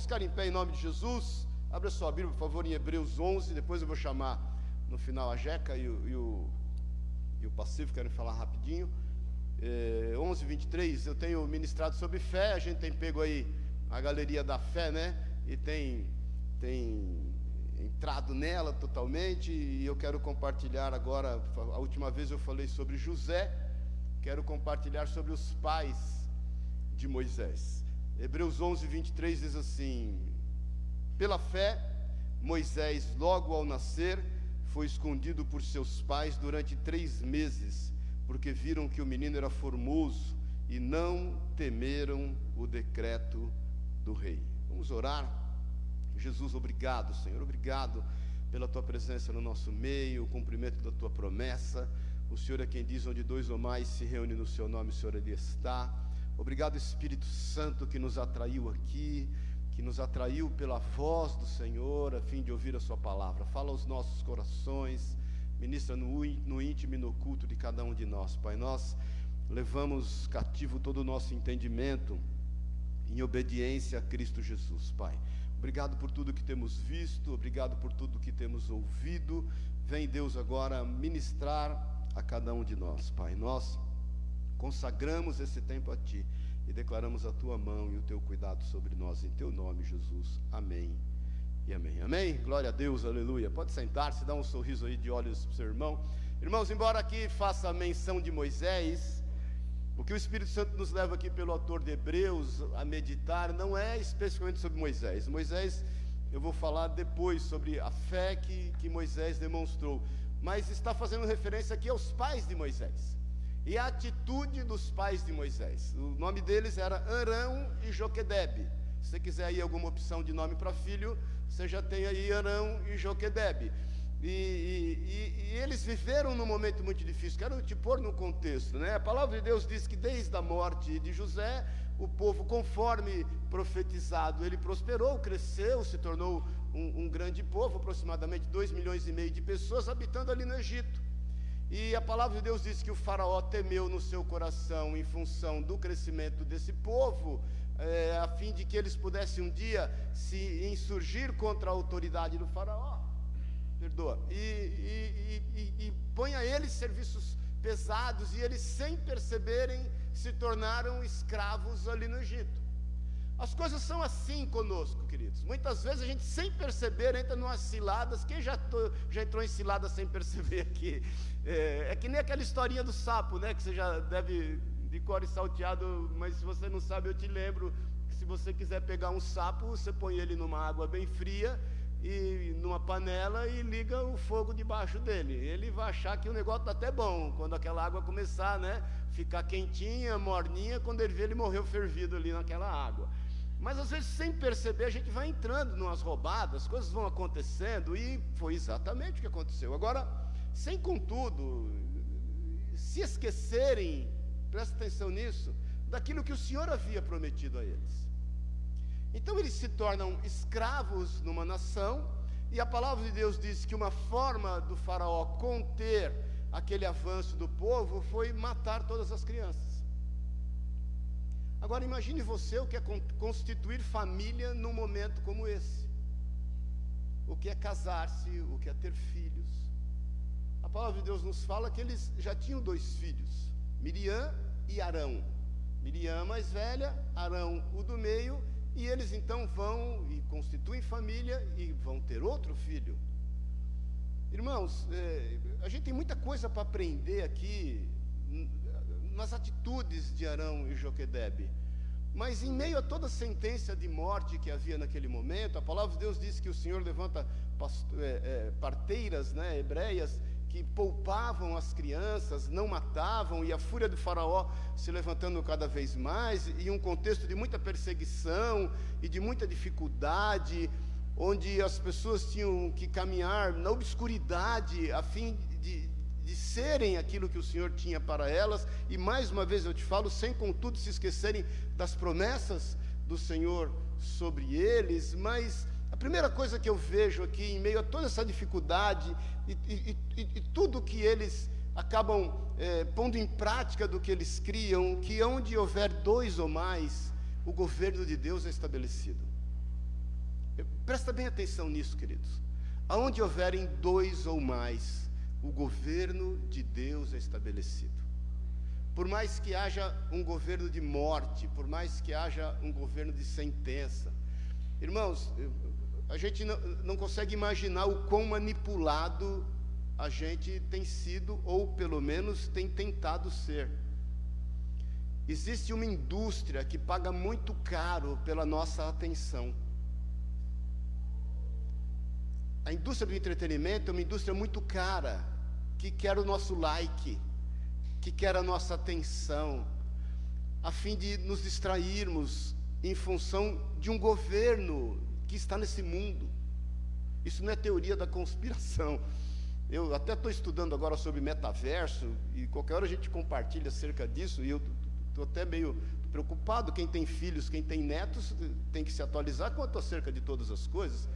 Vamos ficar em pé em nome de Jesus. Abra sua Bíblia, por favor, em Hebreus 11. Depois eu vou chamar no final a Jeca e o, e o, e o Pacífico, querem falar rapidinho. É, 11, 23. Eu tenho ministrado sobre fé. A gente tem pego aí a galeria da fé, né? E tem, tem entrado nela totalmente. E eu quero compartilhar agora. A última vez eu falei sobre José. Quero compartilhar sobre os pais de Moisés. Hebreus 11, 23 diz assim: Pela fé, Moisés, logo ao nascer, foi escondido por seus pais durante três meses, porque viram que o menino era formoso e não temeram o decreto do rei. Vamos orar? Jesus, obrigado, Senhor, obrigado pela tua presença no nosso meio, o cumprimento da tua promessa. O Senhor é quem diz: onde dois ou mais se reúnem no seu nome, o Senhor ali está. Obrigado, Espírito Santo, que nos atraiu aqui, que nos atraiu pela voz do Senhor, a fim de ouvir a Sua palavra. Fala aos nossos corações, ministra no, íntimo e no culto de cada um de nós, Pai. Nós levamos cativo todo o nosso entendimento em obediência a Cristo Jesus, Pai. Obrigado por tudo que temos visto, obrigado por tudo que temos ouvido. Vem, Deus, agora ministrar a cada um de nós, Pai. Nós consagramos esse tempo a Ti e declaramos a Tua mão e o Teu cuidado sobre nós, em Teu nome, Jesus. Amém e amém. Amém? Glória a Deus, aleluia. Pode sentar-se, dá um sorriso aí de olhos para o seu irmão. Irmãos, embora aqui faça menção de Moisés, o que o Espírito Santo nos leva aqui pelo autor de Hebreus a meditar não é especificamente sobre Moisés. Moisés, eu vou falar depois sobre a fé que, que Moisés demonstrou, mas está fazendo referência aqui aos pais de Moisés e a atitude dos pais de Moisés. O nome deles era Arão e Joquedebe. Se você quiser aí alguma opção de nome para filho, você já tem aí Arão e Joquedebe. E, e, e, eles viveram num momento muito difícil, quero te pôr no contexto, né? A palavra de Deus diz que desde a morte de José, o povo, conforme profetizado, ele prosperou, cresceu, se tornou um, um grande povo, aproximadamente 2 milhões e meio de pessoas habitando ali no Egito. E a palavra de Deus diz que o faraó temeu no seu coração em função do crescimento desse povo, é, a fim de que eles pudessem um dia se insurgir contra a autoridade do faraó. Perdoa. E, e, e, e põe a eles serviços pesados, e eles, sem perceberem, se tornaram escravos ali no Egito. As coisas são assim conosco, queridos. Muitas vezes a gente, sem perceber, entra em umas ciladas. Quem já, já entrou em ciladas sem perceber aqui? É, é, que nem aquela historinha do sapo, né? Que você já deve de core salteado, mas se você não sabe, eu te lembro que se você quiser pegar um sapo, você põe ele numa água bem fria e numa panela e liga o fogo debaixo dele. Ele vai achar que o negócio está até bom quando aquela água começar, né? Ficar quentinha, morninha, quando ele vê ele morreu fervido ali naquela água. Mas às vezes, sem perceber, a gente vai entrando numas roubadas, coisas vão acontecendo, e foi exatamente o que aconteceu. Agora, sem contudo, se esquecerem, presta atenção nisso, daquilo que o Senhor havia prometido a eles. Então eles se tornam escravos numa nação, e a palavra de Deus diz que uma forma do Faraó conter aquele avanço do povo foi matar todas as crianças. Agora imagine você o que é constituir família num momento como esse. O que é casar-se, o que é ter filhos. A palavra de Deus nos fala que eles já tinham dois filhos, Miriam e Arão. Miriam mais velha, Arão o do meio, e eles então vão e constituem família e vão ter outro filho. Irmãos, é, a gente tem muita coisa para aprender aqui nas atitudes de Arão e Joquedebe. Mas em meio a toda a sentença de morte que havia naquele momento, a palavra de Deus diz que o Senhor levanta é, é, parteiras né, hebreias que poupavam as crianças, não matavam, e a fúria do faraó se levantando cada vez mais, e um contexto de muita perseguição e de muita dificuldade, onde as pessoas tinham que caminhar na obscuridade a fim de, de serem aquilo que o Senhor tinha para elas, e mais uma vez eu te falo, sem contudo se esquecerem das promessas do Senhor sobre eles, mas a primeira coisa que eu vejo aqui, em meio a toda essa dificuldade e, e, e, e tudo que eles acabam é, pondo em prática do que eles criam, que onde houver dois ou mais, o governo de Deus é estabelecido. Presta bem atenção nisso, queridos. Aonde houverem dois ou mais, o governo de Deus é estabelecido. Por mais que haja um governo de morte, por mais que haja um governo de sentença, irmãos, a gente não, não consegue imaginar o quão manipulado a gente tem sido, ou pelo menos tem tentado ser. Existe uma indústria que paga muito caro pela nossa atenção. A indústria do entretenimento é uma indústria muito cara, que quer o nosso like, que quer a nossa atenção, a fim de nos distrairmos em função de um governo que está nesse mundo. Isso não é teoria da conspiração. Eu até estou estudando agora sobre metaverso, e qualquer hora a gente compartilha acerca disso, e eu estou até meio preocupado. Quem tem filhos, quem tem netos, tem que se atualizar quanto acerca de todas as coisas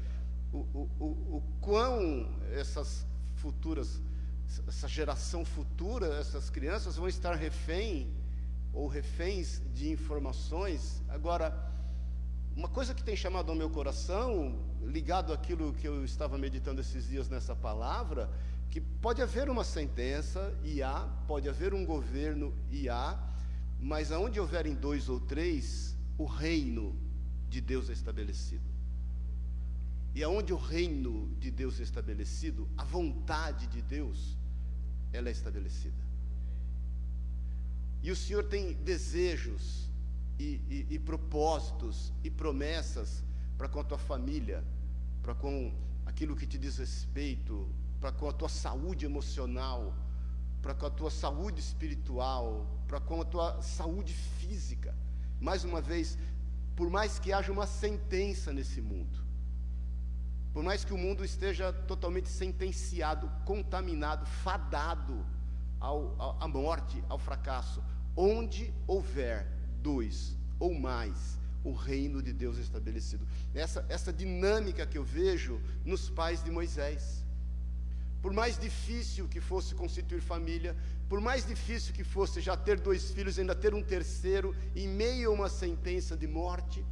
o, o, o, o quão essas futuras, essa geração futura, essas crianças vão estar refém ou reféns de informações. Agora, uma coisa que tem chamado ao meu coração, ligado àquilo que eu estava meditando esses dias nessa palavra, que pode haver uma sentença, e há, pode haver um governo, e há, mas aonde houverem dois ou três, o reino de Deus é estabelecido. E aonde o reino de Deus é estabelecido, a vontade de Deus, ela é estabelecida. E o Senhor tem desejos e, e, e propósitos e promessas para com a tua família, para com aquilo que te diz respeito, para com a tua saúde emocional, para com a tua saúde espiritual, para com a tua saúde física. Mais uma vez, por mais que haja uma sentença nesse mundo, por mais que o mundo esteja totalmente sentenciado, contaminado, fadado ao, ao, à morte, ao fracasso, onde houver dois ou mais, o reino de Deus estabelecido. Essa, essa dinâmica que eu vejo nos pais de Moisés. Por mais difícil que fosse constituir família, por mais difícil que fosse já ter dois filhos, ainda ter um terceiro, em meio a uma sentença de morte,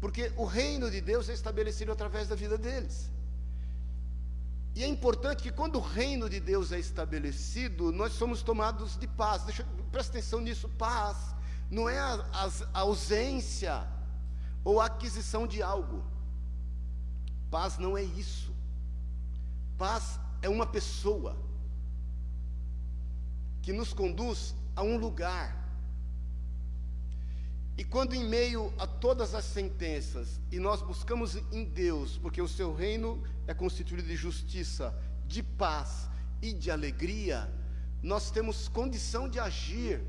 porque o reino de Deus é estabelecido através da vida deles. E é importante que quando o reino de Deus é estabelecido, nós somos tomados de paz. Deixa, presta atenção nisso, paz não é a, a ausência ou a aquisição de algo. Paz não é isso. Paz é uma pessoa que nos conduz a um lugar e quando em meio a todas as sentenças, e nós buscamos em Deus, porque o seu reino é constituído de justiça, de paz e de alegria, nós temos condição de agir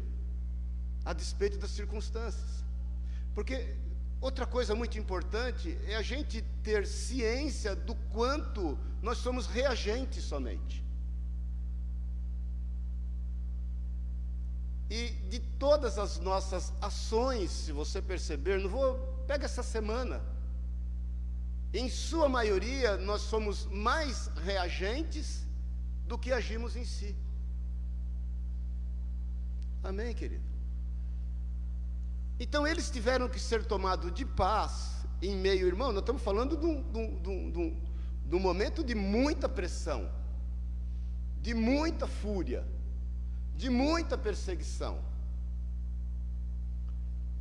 a despeito das circunstâncias. Porque outra coisa muito importante é a gente ter ciência do quanto nós somos reagentes somente. E de todas as nossas ações, se você perceber, não vou, pega essa semana. Em sua maioria, nós somos mais reagentes do que agimos em si. Amém, querido? Então eles tiveram que ser tomados de paz em meio, irmão, nós estamos falando de um, de um, de um, de um momento de muita pressão, de muita fúria de muita perseguição.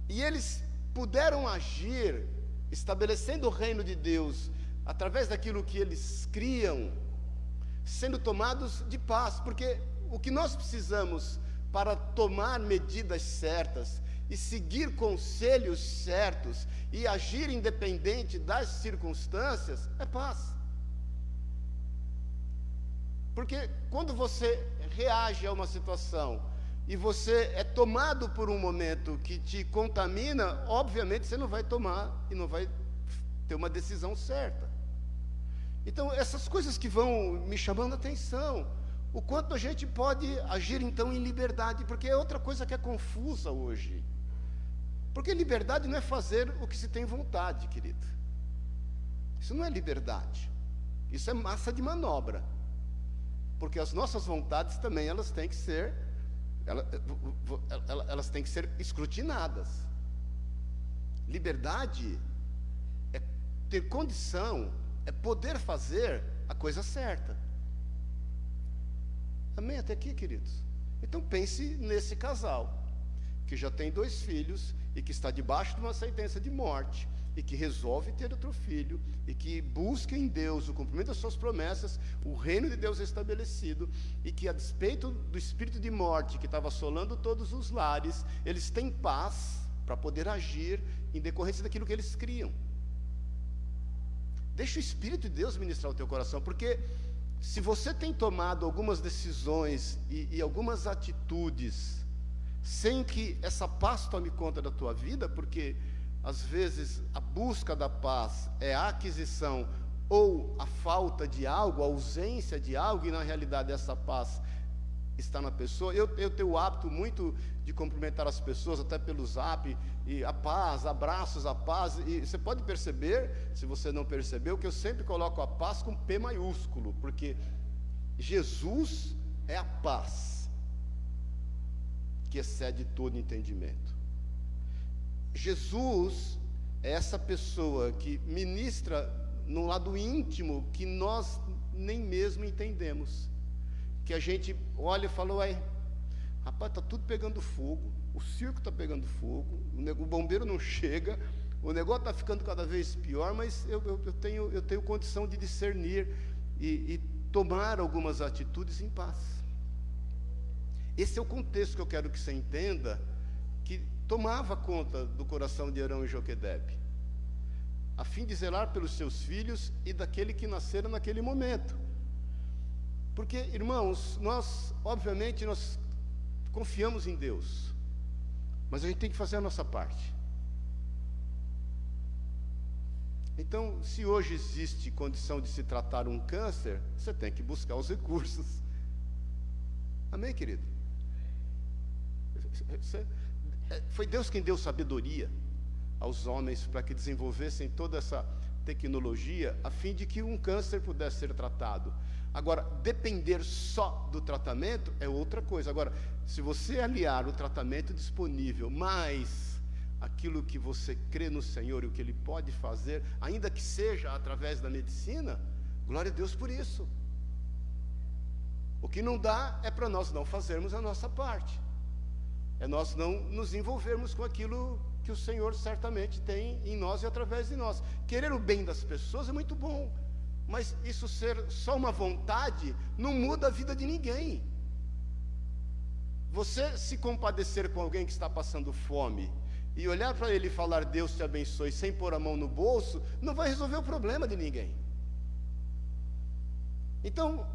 E eles puderam agir, estabelecendo o reino de Deus, através daquilo que eles criam, sendo tomados de paz, porque o que nós precisamos para tomar medidas certas e seguir conselhos certos e agir independente das circunstâncias é paz. Porque quando você reage a uma situação e você é tomado por um momento que te contamina, obviamente você não vai tomar e não vai ter uma decisão certa. Então, essas coisas que vão me chamando a atenção, o quanto a gente pode agir então em liberdade, porque é outra coisa que é confusa hoje. Porque liberdade não é fazer o que se tem vontade, querido. Isso não é liberdade. Isso é massa de manobra porque as nossas vontades também elas têm que ser elas, elas têm que ser escrutinadas. Liberdade é ter condição é poder fazer a coisa certa. Amém até aqui, queridos? Então pense nesse casal que já tem dois filhos e que está debaixo de uma sentença de morte e que resolve ter outro filho e que busca em Deus o cumprimento das suas promessas, o reino de Deus é estabelecido e que a despeito do espírito de morte que estava assolando todos os lares, eles têm paz para poder agir em decorrência daquilo que eles criam. Deixa o Espírito de Deus ministrar o teu coração, porque se você tem tomado algumas decisões e, e algumas atitudes sem que essa paz tome conta da tua vida, porque às vezes a busca da paz é a aquisição ou a falta de algo, a ausência de algo, e na realidade essa paz está na pessoa. Eu, eu tenho o hábito muito de cumprimentar as pessoas, até pelo zap, e a paz, abraços, a paz. E você pode perceber, se você não percebeu, que eu sempre coloco a paz com P maiúsculo, porque Jesus é a paz que excede todo entendimento. Jesus é essa pessoa que ministra no lado íntimo que nós nem mesmo entendemos. Que a gente olha e fala, ué, rapaz, está tudo pegando fogo, o circo está pegando fogo, o bombeiro não chega, o negócio está ficando cada vez pior, mas eu, eu, eu, tenho, eu tenho condição de discernir e, e tomar algumas atitudes em paz. Esse é o contexto que eu quero que você entenda tomava conta do coração de Arão e Joquedebe, a fim de zelar pelos seus filhos e daquele que nasceram naquele momento. Porque, irmãos, nós, obviamente, nós confiamos em Deus, mas a gente tem que fazer a nossa parte. Então, se hoje existe condição de se tratar um câncer, você tem que buscar os recursos. Amém, querido? Você, foi Deus quem deu sabedoria aos homens para que desenvolvessem toda essa tecnologia a fim de que um câncer pudesse ser tratado. Agora, depender só do tratamento é outra coisa. Agora, se você aliar o tratamento disponível mais aquilo que você crê no Senhor e o que Ele pode fazer, ainda que seja através da medicina, glória a Deus por isso. O que não dá é para nós não fazermos a nossa parte é nós não nos envolvermos com aquilo que o Senhor certamente tem em nós e através de nós. Querer o bem das pessoas é muito bom, mas isso ser só uma vontade não muda a vida de ninguém. Você se compadecer com alguém que está passando fome e olhar para ele e falar Deus te abençoe sem pôr a mão no bolso, não vai resolver o problema de ninguém. Então,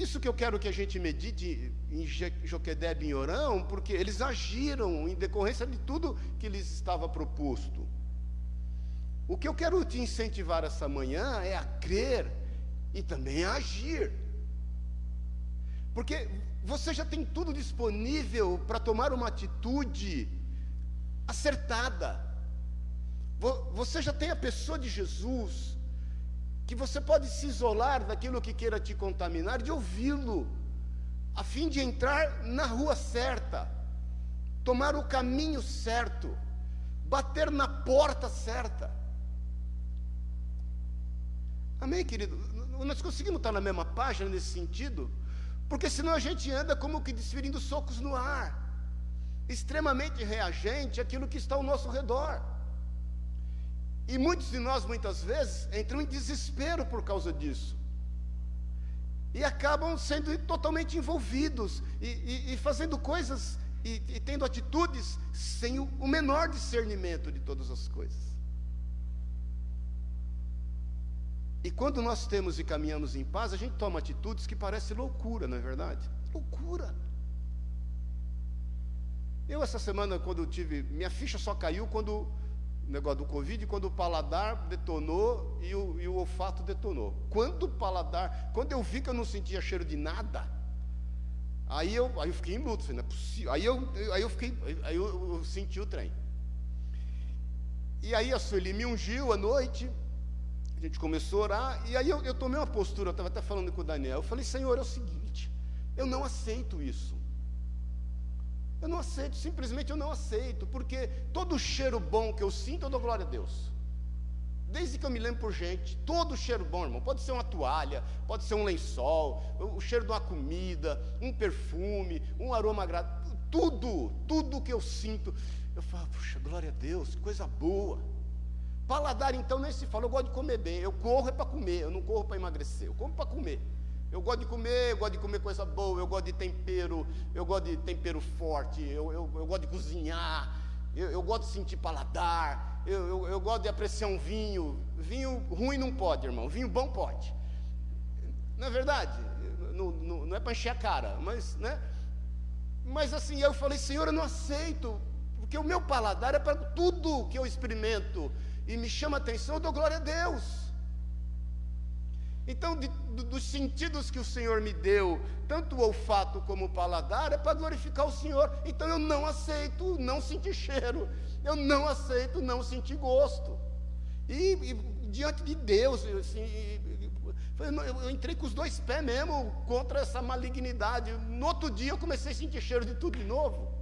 isso que eu quero que a gente medite em Joquedeb e em Orão, porque eles agiram em decorrência de tudo que lhes estava proposto. O que eu quero te incentivar essa manhã é a crer e também a agir. Porque você já tem tudo disponível para tomar uma atitude acertada. Você já tem a pessoa de Jesus que você pode se isolar daquilo que queira te contaminar, de ouvi-lo, a fim de entrar na rua certa, tomar o caminho certo, bater na porta certa. Amém, querido? Nós conseguimos estar na mesma página nesse sentido? Porque senão a gente anda como que desferindo socos no ar, extremamente reagente àquilo que está ao nosso redor. E muitos de nós, muitas vezes, entram em desespero por causa disso. E acabam sendo totalmente envolvidos e, e, e fazendo coisas e, e, tendo atitudes sem o, o menor discernimento de todas as coisas. E quando nós temos e caminhamos em paz, a gente toma atitudes que parecem loucura, não é verdade? Loucura. Eu, essa semana, quando eu tive. Minha ficha só caiu quando negócio do Covid, quando o paladar detonou e o, e o olfato detonou. Quando o paladar, quando eu vi que eu não sentia cheiro de nada, aí eu, aí eu fiquei em luto, não é possível. Aí eu, aí eu fiquei, aí eu, eu senti o trem. E aí a Sueli me ungiu à noite, a gente começou a orar, e aí eu, eu tomei uma postura, eu estava até falando com o Daniel, eu falei, Senhor, é o seguinte, eu não aceito isso. Eu não aceito, simplesmente eu não aceito, porque todo cheiro bom que eu sinto, eu dou glória a Deus. Desde que eu me lembro por gente, todo cheiro bom, irmão. Pode ser uma toalha, pode ser um lençol, o cheiro de uma comida, um perfume, um aroma agradável. Tudo, tudo que eu sinto. Eu falo, puxa, glória a Deus, coisa boa. Paladar, então, nem se fala. Eu gosto de comer bem. Eu corro é para comer, eu não corro para emagrecer. Eu como para comer. Eu gosto de comer, eu gosto de comer coisa boa, eu gosto de tempero, eu gosto de tempero forte, eu, eu, eu gosto de cozinhar, eu, eu, gosto de sentir paladar, eu, eu, gosto de apreciar um vinho. Vinho ruim não pode, irmão, vinho bom pode. Não é verdade? Não, não, não é para encher a cara, mas, né? Mas assim, eu falei, Senhor, eu não aceito, porque o meu paladar é para tudo que eu experimento e me chama a atenção, eu dou glória a Deus. Então, de, dos sentidos que o Senhor me deu, tanto o olfato como o paladar, é para glorificar o Senhor. Então, eu não aceito não sentir cheiro, eu não aceito não sentir gosto. E, e diante de Deus, assim, eu, eu entrei com os dois pés mesmo contra essa malignidade. No outro dia, eu comecei a sentir cheiro de tudo de novo.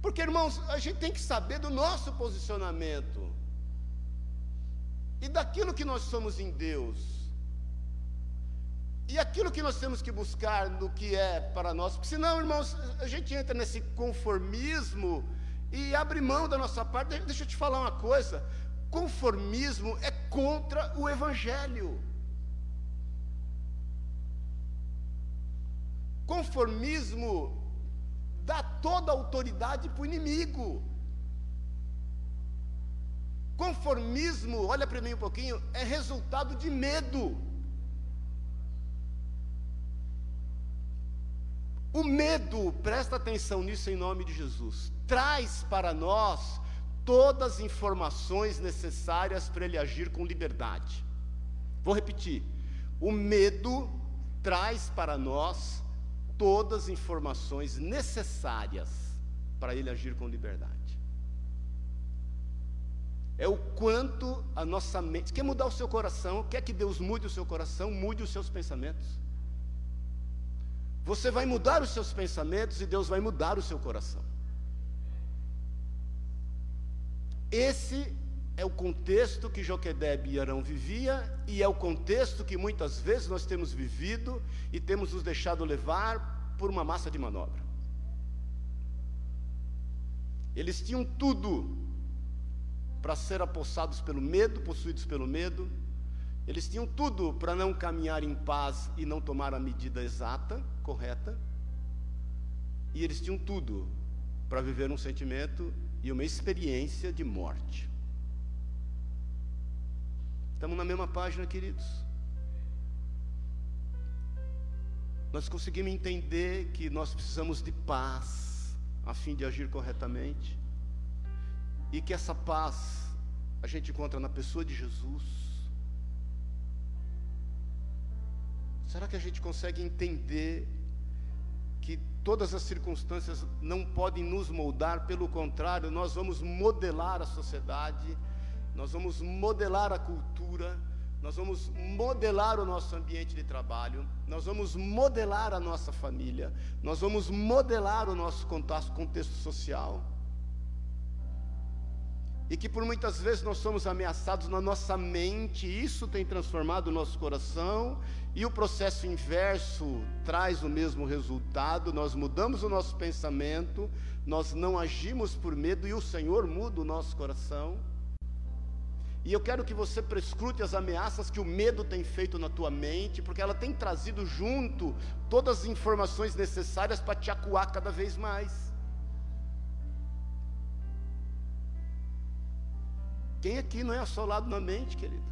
Porque, irmãos, a gente tem que saber do nosso posicionamento e daquilo que nós somos em Deus. E aquilo que nós temos que buscar no que é para nós, porque senão, irmãos, a gente entra nesse conformismo e abre mão da nossa parte. Deixa eu te falar uma coisa: conformismo é contra o Evangelho. Conformismo dá toda a autoridade para o inimigo. Conformismo, olha para mim um pouquinho, é resultado de medo. O medo, presta atenção nisso em nome de Jesus, traz para nós todas as informações necessárias para ele agir com liberdade. Vou repetir: o medo traz para nós todas as informações necessárias para ele agir com liberdade é o quanto a nossa mente. Quer mudar o seu coração? Quer que Deus mude o seu coração? Mude os seus pensamentos. Você vai mudar os seus pensamentos e Deus vai mudar o seu coração. Esse é o contexto que Joquedeb e Arão vivia e é o contexto que muitas vezes nós temos vivido e temos nos deixado levar por uma massa de manobra. Eles tinham tudo para ser apossados pelo medo, possuídos pelo medo. Eles tinham tudo para não caminhar em paz e não tomar a medida exata, correta. E eles tinham tudo para viver um sentimento e uma experiência de morte. Estamos na mesma página, queridos. Nós conseguimos entender que nós precisamos de paz a fim de agir corretamente. E que essa paz a gente encontra na pessoa de Jesus. Será que a gente consegue entender que todas as circunstâncias não podem nos moldar, pelo contrário, nós vamos modelar a sociedade, nós vamos modelar a cultura, nós vamos modelar o nosso ambiente de trabalho, nós vamos modelar a nossa família, nós vamos modelar o nosso contexto social e que por muitas vezes nós somos ameaçados na nossa mente, isso tem transformado o nosso coração, e o processo inverso traz o mesmo resultado, nós mudamos o nosso pensamento, nós não agimos por medo e o Senhor muda o nosso coração. E eu quero que você prescrute as ameaças que o medo tem feito na tua mente, porque ela tem trazido junto todas as informações necessárias para te acuar cada vez mais. Quem aqui não é assolado na mente, querido?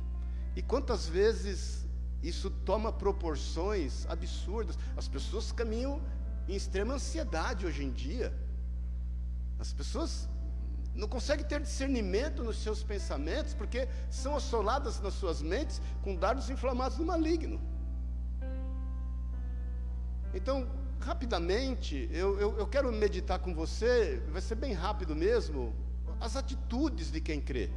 E quantas vezes isso toma proporções absurdas? As pessoas caminham em extrema ansiedade hoje em dia. As pessoas não conseguem ter discernimento nos seus pensamentos, porque são assoladas nas suas mentes com dardos inflamados do maligno. Então, rapidamente, eu, eu, eu quero meditar com você, vai ser bem rápido mesmo, as atitudes de quem crê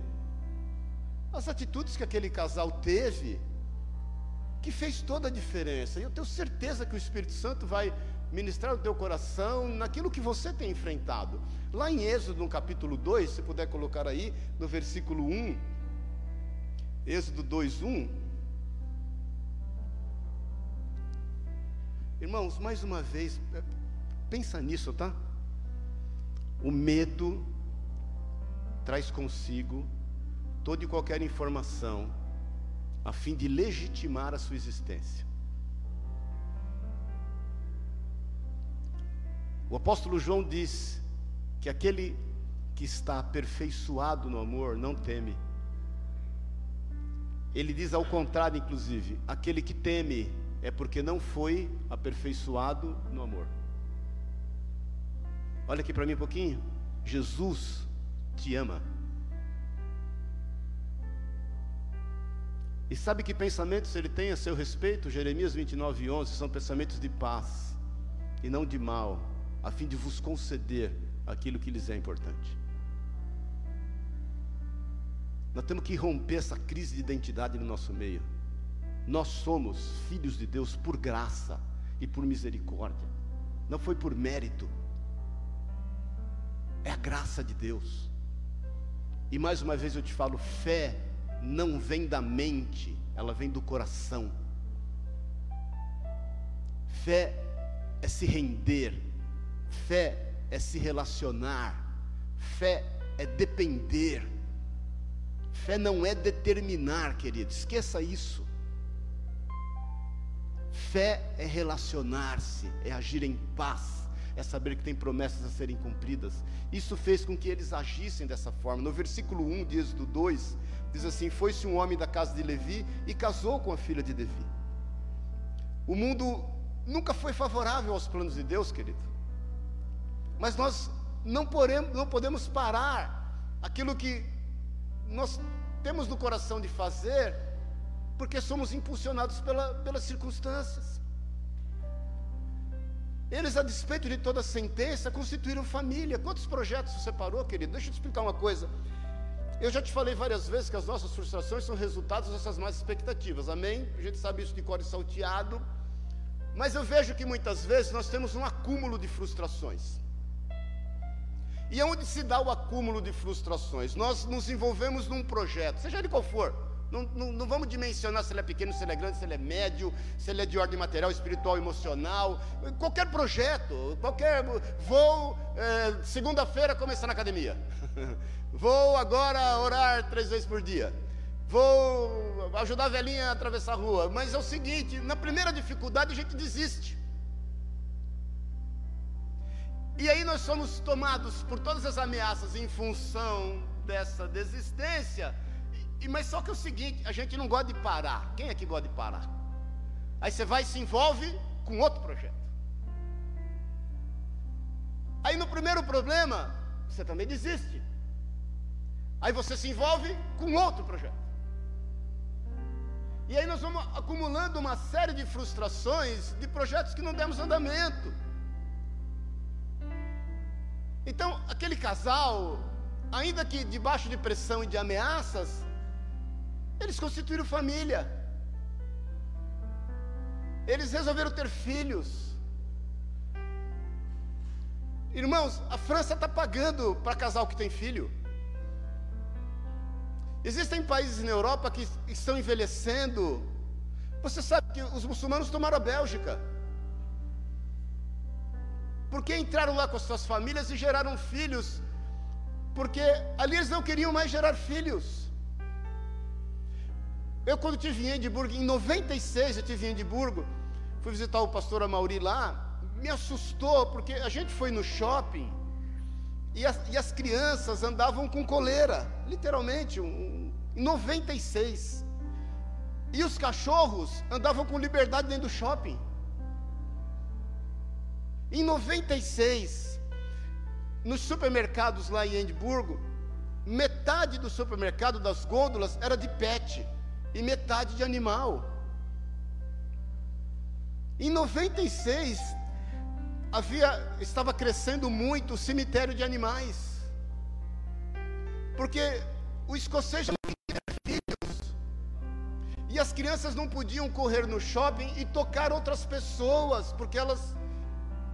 as atitudes que aquele casal teve, que fez toda a diferença. E eu tenho certeza que o Espírito Santo vai ministrar o teu coração naquilo que você tem enfrentado. Lá em Êxodo, no capítulo 2, se puder colocar aí, no versículo 1, Êxodo 2, 1. Irmãos, mais uma vez, é, pensa nisso, tá? O medo traz consigo toda e qualquer informação a fim de legitimar a sua existência. O apóstolo João diz que aquele que está aperfeiçoado no amor não teme. Ele diz ao contrário, inclusive, aquele que teme é porque não foi aperfeiçoado no amor. Olha aqui para mim um pouquinho. Jesus te ama. E sabe que pensamentos ele tem a seu respeito? Jeremias 29, 11 são pensamentos de paz e não de mal a fim de vos conceder aquilo que lhes é importante. Nós temos que romper essa crise de identidade no nosso meio. Nós somos filhos de Deus por graça e por misericórdia. Não foi por mérito. É a graça de Deus. E mais uma vez eu te falo, fé não vem da mente, ela vem do coração. Fé é se render Fé é se relacionar, fé é depender, fé não é determinar, querido, esqueça isso. Fé é relacionar-se, é agir em paz, é saber que tem promessas a serem cumpridas. Isso fez com que eles agissem dessa forma. No versículo 1 de Êxodo 2, diz assim: Foi-se um homem da casa de Levi e casou com a filha de Levi. O mundo nunca foi favorável aos planos de Deus, querido. Mas nós não podemos, não podemos parar aquilo que nós temos no coração de fazer, porque somos impulsionados pela, pelas circunstâncias. Eles, a despeito de toda sentença, constituíram família. Quantos projetos você parou, querido? Deixa eu te explicar uma coisa. Eu já te falei várias vezes que as nossas frustrações são resultados dessas más expectativas, amém? A gente sabe isso de cor e salteado. Mas eu vejo que muitas vezes nós temos um acúmulo de frustrações. E onde se dá o acúmulo de frustrações? Nós nos envolvemos num projeto, seja ele qual for. Não, não, não, vamos dimensionar se ele é pequeno, se ele é grande, se ele é médio, se ele é de ordem material, espiritual, emocional. Qualquer projeto, qualquer. Vou é, segunda-feira começar na academia. Vou agora orar três vezes por dia. Vou ajudar a velhinha a atravessar a rua. Mas é o seguinte: na primeira dificuldade a gente desiste. E aí nós somos tomados por todas as ameaças em função dessa desistência. E, mas só que é o seguinte, a gente não gosta de parar. Quem é que gosta de parar? Aí você vai e se envolve com outro projeto. Aí no primeiro problema, você também desiste. Aí você se envolve com outro projeto. E aí nós vamos acumulando uma série de frustrações de projetos que não demos andamento. Então, aquele casal, ainda que debaixo de pressão e de ameaças, eles constituíram família. Eles resolveram ter filhos. Irmãos, a França está pagando para casal que tem filho. Existem países na Europa que estão envelhecendo. Você sabe que os muçulmanos tomaram a Bélgica porque entraram lá com as suas famílias e geraram filhos, porque ali eles não queriam mais gerar filhos. Eu, quando estive em Edimburgo, em 96, eu estive em Edimburgo, fui visitar o pastor Amauri lá, me assustou, porque a gente foi no shopping e as, e as crianças andavam com coleira, literalmente, um, em 96. E os cachorros andavam com liberdade dentro do shopping. Em 96, nos supermercados lá em Edimburgo, metade do supermercado das gôndolas era de pet e metade de animal. Em 96, havia estava crescendo muito o cemitério de animais. Porque o escocês não tinha filhos. E as crianças não podiam correr no shopping e tocar outras pessoas, porque elas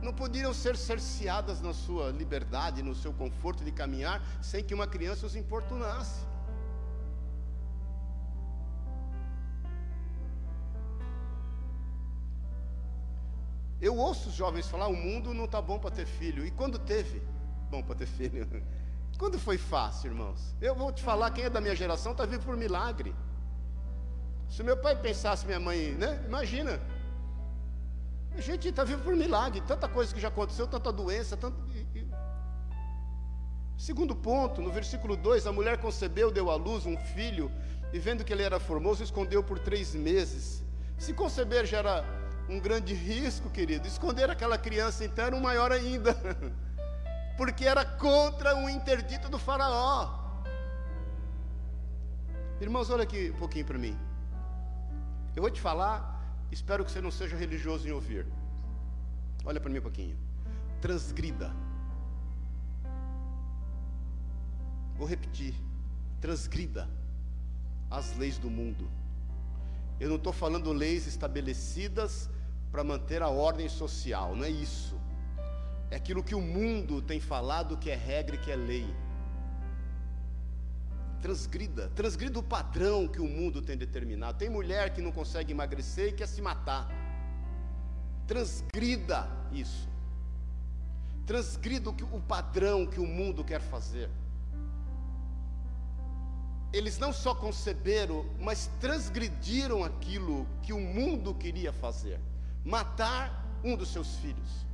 não poderiam ser cerceadas na sua liberdade, no seu conforto de caminhar, sem que uma criança os importunasse. Eu ouço os jovens falar: o mundo não está bom para ter filho. E quando teve? Bom para ter filho. Quando foi fácil, irmãos? Eu vou te falar: quem é da minha geração está vivo por milagre. Se meu pai pensasse, minha mãe, né? Imagina. A gente está vivo por milagre. Tanta coisa que já aconteceu, tanta doença. Tanto... Segundo ponto, no versículo 2: a mulher concebeu, deu à luz um filho, e vendo que ele era formoso, escondeu por três meses. Se conceber já era um grande risco, querido. Esconder aquela criança então era um maior ainda, porque era contra o interdito do Faraó. Irmãos, olha aqui um pouquinho para mim. Eu vou te falar, espero que você não seja religioso em ouvir. Olha para mim um pouquinho. Transgrida. Vou repetir. Transgrida as leis do mundo. Eu não estou falando leis estabelecidas para manter a ordem social, não é isso. É aquilo que o mundo tem falado que é regra e que é lei. Transgrida, transgrida o padrão que o mundo tem determinado. Tem mulher que não consegue emagrecer e quer se matar. Transgrida isso. Transgrida o padrão que o mundo quer fazer eles não só conceberam, mas transgrediram aquilo que o mundo queria fazer matar um dos seus filhos.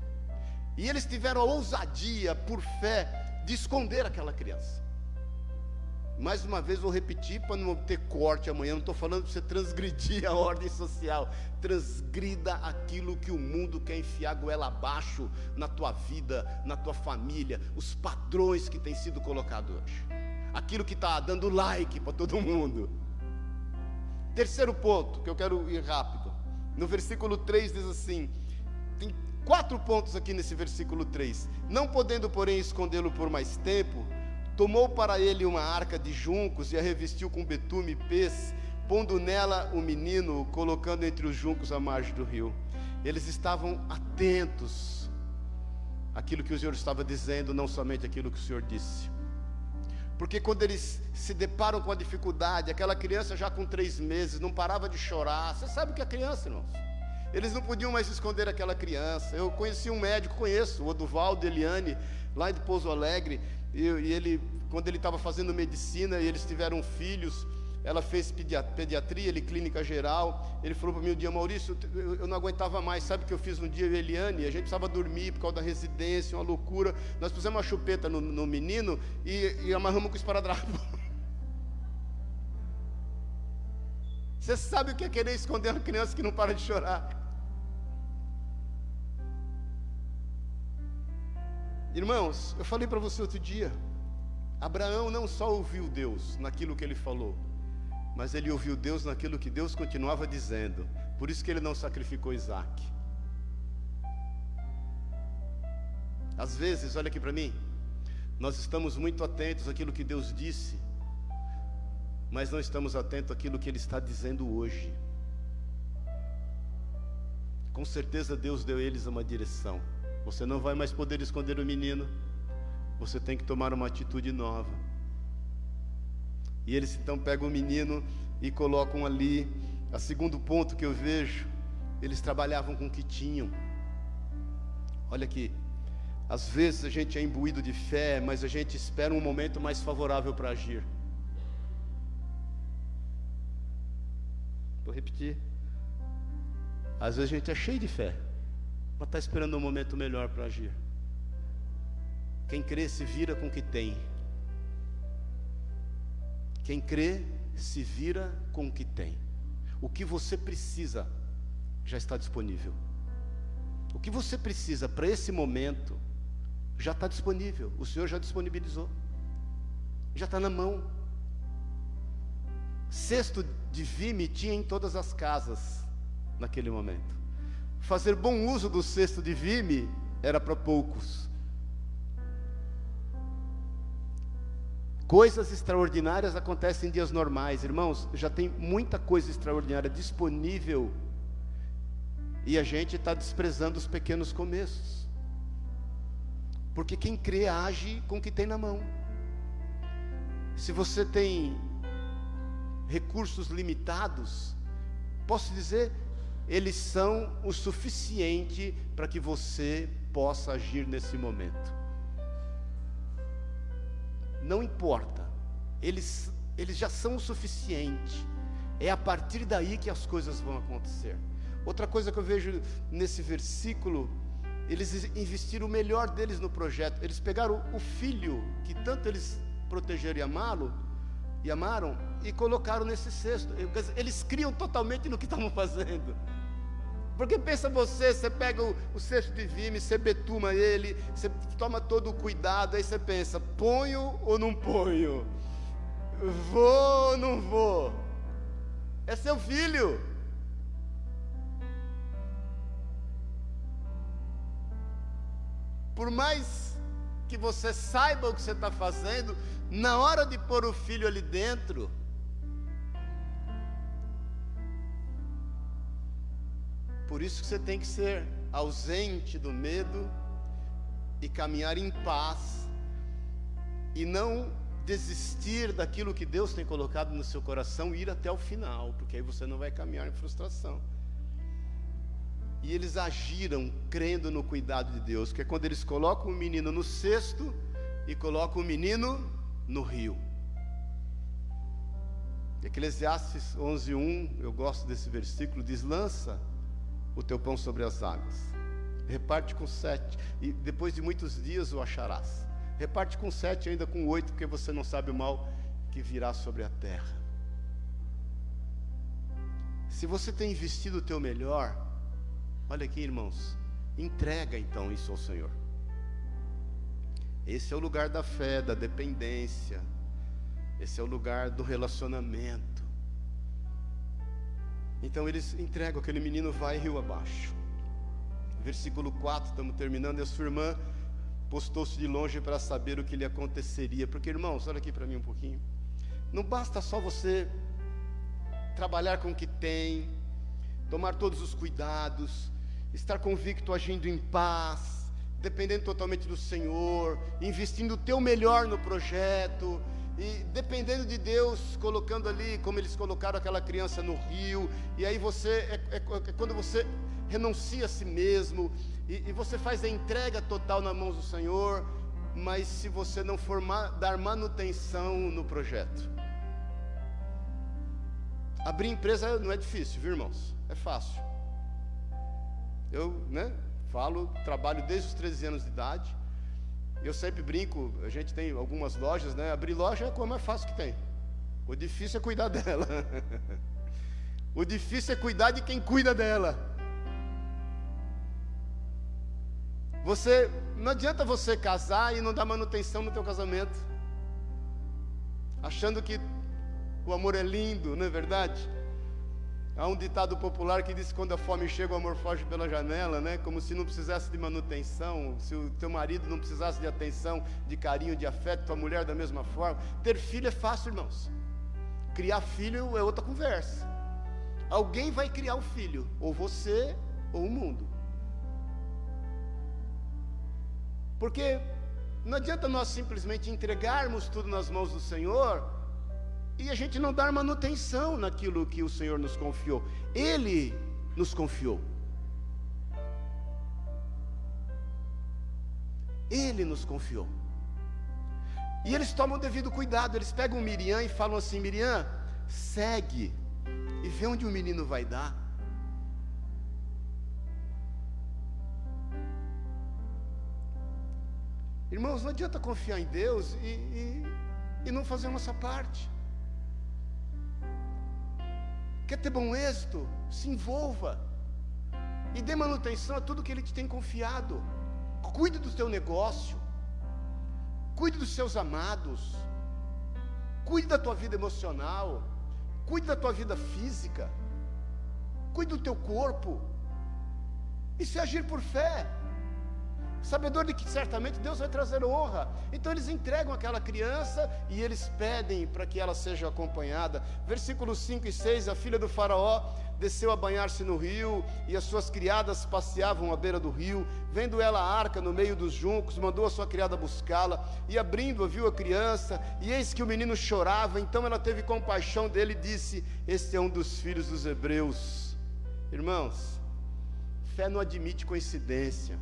E eles tiveram a ousadia, por fé, de esconder aquela criança. Mais uma vez vou repetir para não ter corte amanhã. Não estou falando para você transgredir a ordem social. Transgrida aquilo que o mundo quer enfiar goela abaixo na tua vida, na tua família, os padrões que têm sido colocados hoje. Aquilo que está dando like para todo mundo. Terceiro ponto, que eu quero ir rápido. No versículo 3 diz assim: tem quatro pontos aqui nesse versículo 3. Não podendo, porém, escondê-lo por mais tempo, tomou para ele uma arca de juncos e a revestiu com betume e pez, pondo nela o menino, colocando entre os juncos a margem do rio. Eles estavam atentos àquilo que o Senhor estava dizendo, não somente aquilo que o Senhor disse. Porque quando eles se deparam com a dificuldade, aquela criança já com três meses não parava de chorar. Você sabe o que é criança, irmãos? Eles não podiam mais esconder aquela criança. Eu conheci um médico, conheço, o Oduvaldo Eliane, lá de Pouso Alegre, e, e ele, quando ele estava fazendo medicina e eles tiveram filhos, ela fez pediatria, ele clínica geral. Ele falou para mim um dia, Maurício, eu não aguentava mais. Sabe o que eu fiz um dia, Eliane? A gente precisava dormir por causa da residência, uma loucura. Nós pusemos uma chupeta no, no menino e, e amarramos com esparadrapo. Você sabe o que é querer esconder uma criança que não para de chorar? Irmãos, eu falei para você outro dia. Abraão não só ouviu Deus naquilo que ele falou, mas ele ouviu Deus naquilo que Deus continuava dizendo. Por isso que ele não sacrificou Isaac. Às vezes, olha aqui para mim, nós estamos muito atentos àquilo que Deus disse, mas não estamos atentos àquilo que Ele está dizendo hoje. Com certeza Deus deu a eles uma direção. Você não vai mais poder esconder o menino. Você tem que tomar uma atitude nova. E eles então pegam o menino e colocam ali. A segundo ponto que eu vejo, eles trabalhavam com o que tinham. Olha aqui, às vezes a gente é imbuído de fé, mas a gente espera um momento mais favorável para agir. Vou repetir. Às vezes a gente é cheio de fé, mas está esperando um momento melhor para agir. Quem crê se vira com o que tem. Quem crê se vira com o que tem. O que você precisa já está disponível. O que você precisa para esse momento já está disponível. O Senhor já disponibilizou. Já está na mão. Cesto de vime tinha em todas as casas naquele momento. Fazer bom uso do cesto de vime era para poucos. Coisas extraordinárias acontecem em dias normais, irmãos. Já tem muita coisa extraordinária disponível e a gente está desprezando os pequenos começos. Porque quem crê age com o que tem na mão. Se você tem recursos limitados, posso dizer, eles são o suficiente para que você possa agir nesse momento. Não importa, eles, eles já são o suficiente. É a partir daí que as coisas vão acontecer. Outra coisa que eu vejo nesse versículo, eles investiram o melhor deles no projeto. Eles pegaram o filho que tanto eles protegeram e amá-lo, e amaram, e colocaram nesse cesto. Eles criam totalmente no que estavam fazendo. Porque pensa você, você pega o, o cesto de vime, você betuma ele, você toma todo o cuidado, aí você pensa, ponho ou não ponho? Vou ou não vou? É seu filho. Por mais que você saiba o que você está fazendo, na hora de pôr o filho ali dentro, Por isso que você tem que ser ausente do medo e caminhar em paz e não desistir daquilo que Deus tem colocado no seu coração e ir até o final, porque aí você não vai caminhar em frustração. E eles agiram crendo no cuidado de Deus, que é quando eles colocam o menino no cesto e colocam o menino no rio. Eclesiastes 11:1, eu gosto desse versículo, diz: "Lança o teu pão sobre as águas. Reparte com sete, e depois de muitos dias o acharás. Reparte com sete, ainda com oito, porque você não sabe o mal que virá sobre a terra. Se você tem investido o teu melhor, olha aqui, irmãos, entrega então isso ao Senhor. Esse é o lugar da fé, da dependência. Esse é o lugar do relacionamento. Então eles entregam, aquele menino vai rio abaixo. Versículo 4, estamos terminando, e a sua irmã postou-se de longe para saber o que lhe aconteceria. Porque, irmãos, olha aqui para mim um pouquinho. Não basta só você trabalhar com o que tem, tomar todos os cuidados, estar convicto agindo em paz, dependendo totalmente do Senhor, investindo o teu melhor no projeto, e dependendo de Deus, colocando ali, como eles colocaram aquela criança no rio, e aí você, é, é, é quando você renuncia a si mesmo, e, e, você faz a entrega total nas mãos do Senhor, mas se você não for ma, dar manutenção no projeto. Abrir empresa não é difícil, viu irmãos? É fácil. Eu, né, falo, trabalho desde os 13 anos de idade, eu sempre brinco, a gente tem algumas lojas, né? Abrir loja é coisa mais fácil que tem. O difícil é cuidar dela. o difícil é cuidar de quem cuida dela. Você não adianta você casar e não dar manutenção no teu casamento. Achando que o amor é lindo, não é verdade? Há um ditado popular que diz que quando a fome chega, o amor foge pela janela, né? Como se não precisasse de manutenção, se o teu marido não precisasse de atenção, de carinho, de afeto, tua mulher da mesma forma. Ter filho é fácil, irmãos. Criar filho é outra conversa. Alguém vai criar o filho, ou você ou o mundo. Porque não adianta nós simplesmente entregarmos tudo nas mãos do Senhor e a gente não dar manutenção naquilo que o Senhor nos confiou. Ele nos confiou. Ele nos confiou. E eles tomam devido cuidado, eles pegam Miriam e falam assim: Miriam, segue e vê onde o menino vai dar. Irmãos, não adianta confiar em Deus e, e, e não fazer a nossa parte. Quer ter bom êxito? Se envolva. E dê manutenção a tudo que Ele te tem confiado. Cuide do teu negócio. Cuide dos seus amados. Cuide da tua vida emocional. Cuide da tua vida física. Cuide do teu corpo. Isso é agir por fé. Sabedor de que certamente Deus vai trazer honra. Então eles entregam aquela criança e eles pedem para que ela seja acompanhada. Versículos 5 e 6: a filha do Faraó desceu a banhar-se no rio, e as suas criadas passeavam à beira do rio. Vendo ela a arca no meio dos juncos, mandou a sua criada buscá-la, e abrindo-a, viu a criança, e eis que o menino chorava. Então ela teve compaixão dele e disse: Este é um dos filhos dos hebreus. Irmãos, fé não admite coincidência.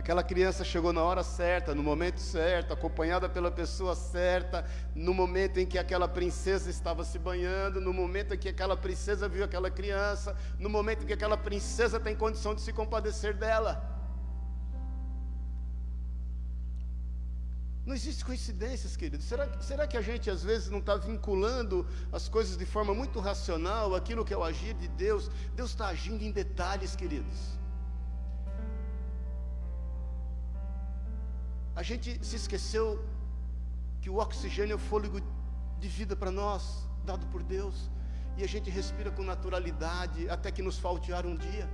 Aquela criança chegou na hora certa, no momento certo, acompanhada pela pessoa certa, no momento em que aquela princesa estava se banhando, no momento em que aquela princesa viu aquela criança, no momento em que aquela princesa tem condição de se compadecer dela. Não existe coincidências, queridos. Será, será que a gente às vezes não está vinculando as coisas de forma muito racional, aquilo que é o agir de Deus? Deus está agindo em detalhes, queridos. A gente se esqueceu que o oxigênio é o fôlego de vida para nós, dado por Deus, e a gente respira com naturalidade até que nos falte ar um dia.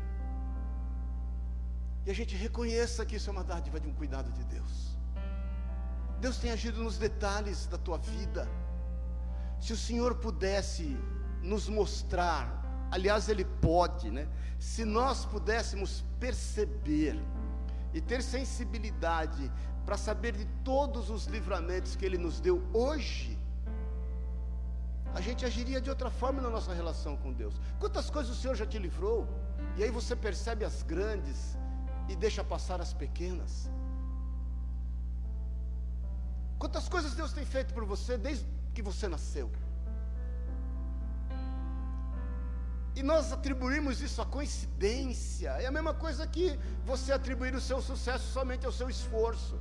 E a gente reconheça que isso é uma dádiva de um cuidado de Deus. Deus tem agido nos detalhes da tua vida. Se o Senhor pudesse nos mostrar, aliás, Ele pode, né? Se nós pudéssemos perceber e ter sensibilidade para saber de todos os livramentos que Ele nos deu hoje, a gente agiria de outra forma na nossa relação com Deus. Quantas coisas o Senhor já te livrou, e aí você percebe as grandes e deixa passar as pequenas. Quantas coisas Deus tem feito por você desde que você nasceu. E nós atribuímos isso à coincidência. É a mesma coisa que você atribuir o seu sucesso somente ao seu esforço.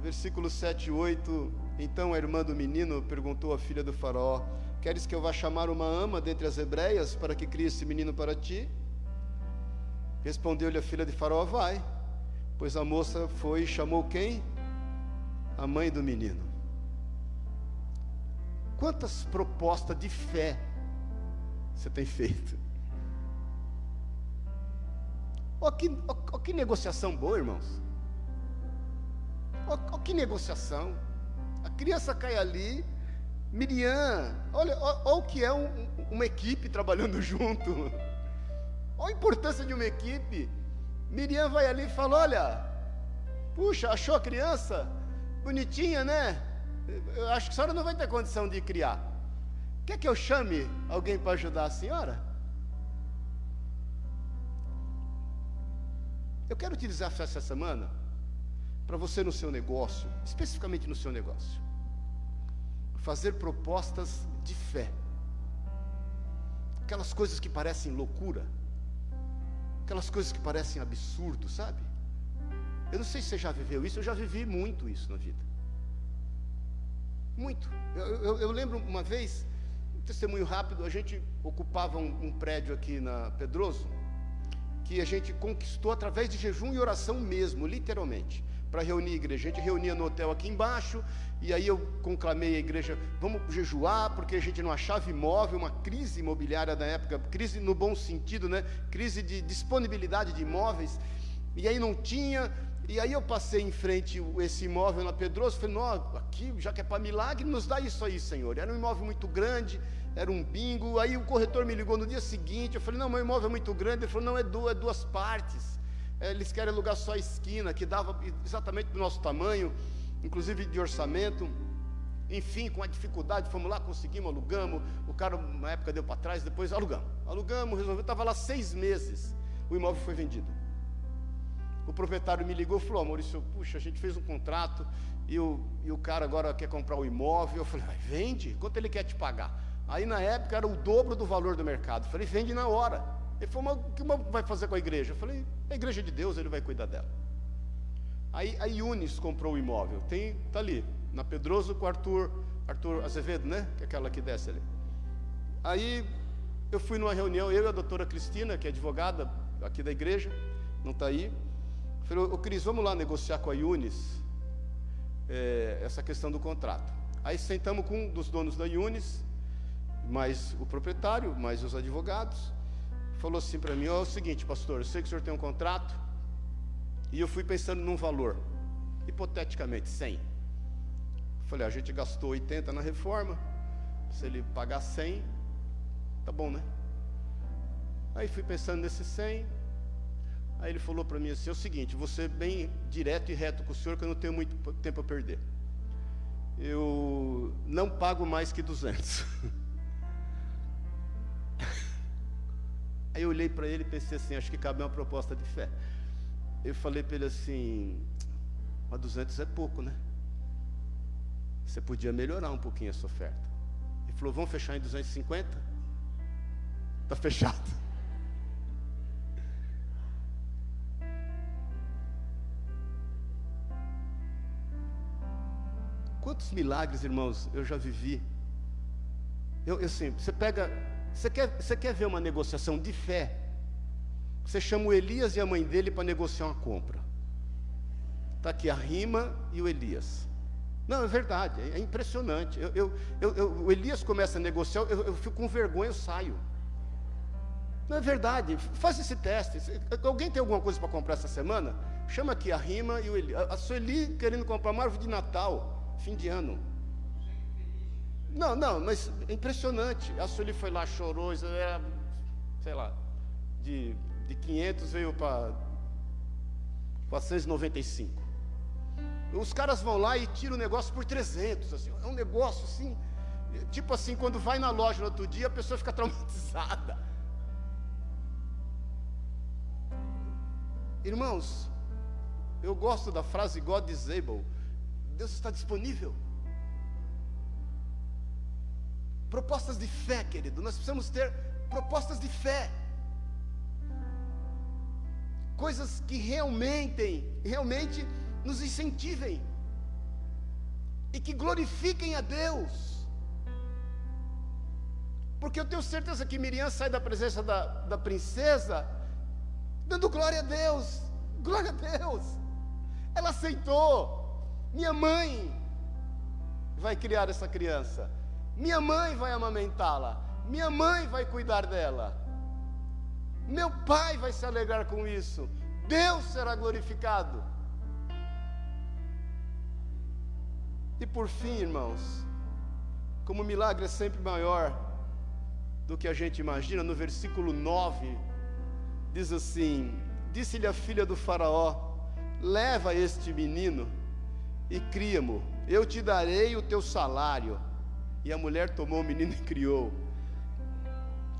versículos 7 e 8. Então a irmã do menino perguntou à filha do faraó: Queres que eu vá chamar uma ama dentre as hebreias para que crie esse menino para ti? Respondeu-lhe a filha de faraó: Vai. Pois a moça foi e chamou quem? A mãe do menino. Quantas propostas de fé você tem feito? Oh, que, que negociação boa, irmãos. Olha que negociação. A criança cai ali, Miriam, olha, olha o que é um, uma equipe trabalhando junto. Olha a importância de uma equipe. Miriam vai ali e fala: Olha, puxa, achou a criança? Bonitinha, né? Eu acho que a senhora não vai ter condição de criar. Quer que eu chame alguém para ajudar a senhora? Eu quero te desafiar essa semana para você no seu negócio, especificamente no seu negócio, fazer propostas de fé. Aquelas coisas que parecem loucura, aquelas coisas que parecem absurdo, sabe? Eu não sei se você já viveu isso, eu já vivi muito isso na vida. Muito. Eu, eu, eu lembro uma vez, um testemunho rápido, a gente ocupava um, um prédio aqui na Pedroso, que a gente conquistou através de jejum e oração mesmo, literalmente para reunir a igreja. A gente reunia no hotel aqui embaixo, e aí eu conclamei a igreja: vamos jejuar, porque a gente não achava imóvel, uma crise imobiliária da época, crise no bom sentido, né? Crise de disponibilidade de imóveis, e aí não tinha. E aí eu passei em frente esse imóvel na Pedroso, falei, não, aqui, já que é para milagre, nos dá isso aí, Senhor. Era um imóvel muito grande, era um bingo. Aí o corretor me ligou no dia seguinte, eu falei, não, meu imóvel é muito grande. Ele falou, não, é duas, é duas partes. É, eles querem alugar só a esquina, que dava exatamente do nosso tamanho, inclusive de orçamento. Enfim, com a dificuldade, fomos lá, conseguimos, alugamos. O cara, na época, deu para trás, depois alugamos. Alugamos, resolveu, estava lá seis meses. O imóvel foi vendido. O proprietário me ligou e falou: Maurício, puxa, a gente fez um contrato e o, e o cara agora quer comprar o imóvel. Eu falei: vende? Quanto ele quer te pagar? Aí na época era o dobro do valor do mercado. Eu falei: vende na hora. Ele falou, mas o que vai fazer com a igreja? Eu falei, a igreja de Deus, ele vai cuidar dela. Aí a Yunis comprou o imóvel, tem, tá ali, na Pedroso com o Arthur, Arthur Azevedo, né? Que é aquela que desce ali. Aí eu fui numa reunião, eu e a doutora Cristina, que é advogada aqui da igreja, não está aí. Falei, ô Cris, vamos lá negociar com a Yunis é, essa questão do contrato. Aí sentamos com um dos donos da Yunis, mais o proprietário, mais os advogados, falou assim para mim: Ó, oh, é o seguinte, pastor, eu sei que o senhor tem um contrato, e eu fui pensando num valor, hipoteticamente, 100. Falei: a gente gastou 80 na reforma, se ele pagar 100, tá bom, né? Aí fui pensando nesse 100. Aí ele falou para mim assim: é o seguinte, vou ser bem direto e reto com o senhor, que eu não tenho muito tempo a perder. Eu não pago mais que 200. Aí eu olhei para ele e pensei assim: acho que cabe uma proposta de fé. Eu falei para ele assim: mas 200 é pouco, né? Você podia melhorar um pouquinho essa oferta. Ele falou: vamos fechar em 250? Está fechado. Quantos milagres, irmãos, eu já vivi. Eu, eu assim, você pega, você quer, você quer ver uma negociação de fé? Você chama o Elias e a mãe dele para negociar uma compra. Está aqui a rima e o Elias. Não, é verdade, é, é impressionante. Eu, eu, eu, o Elias começa a negociar, eu, fico com vergonha, eu saio. Não é verdade, faz esse teste. Alguém tem alguma coisa para comprar essa semana? Chama aqui a rima e o Elias. A Sueli querendo comprar uma árvore de Natal fim de ano. Não, não, mas é impressionante. A Sueli foi lá, chorou, era, sei lá, de, de 500 veio para 495. Os caras vão lá e tiram o negócio por 300, assim, é um negócio assim, tipo assim, quando vai na loja no outro dia, a pessoa fica traumatizada. Irmãos, eu gosto da frase God is able. Deus está disponível. Propostas de fé, querido. Nós precisamos ter propostas de fé. Coisas que realmente, realmente nos incentivem e que glorifiquem a Deus. Porque eu tenho certeza que Miriam sai da presença da, da princesa dando glória a Deus. Glória a Deus. Ela aceitou. Minha mãe vai criar essa criança. Minha mãe vai amamentá-la. Minha mãe vai cuidar dela. Meu pai vai se alegrar com isso. Deus será glorificado. E por fim, irmãos, como o milagre é sempre maior do que a gente imagina, no versículo 9, diz assim: Disse-lhe a filha do Faraó: Leva este menino e cria-mo. Eu te darei o teu salário. E a mulher tomou o menino e criou.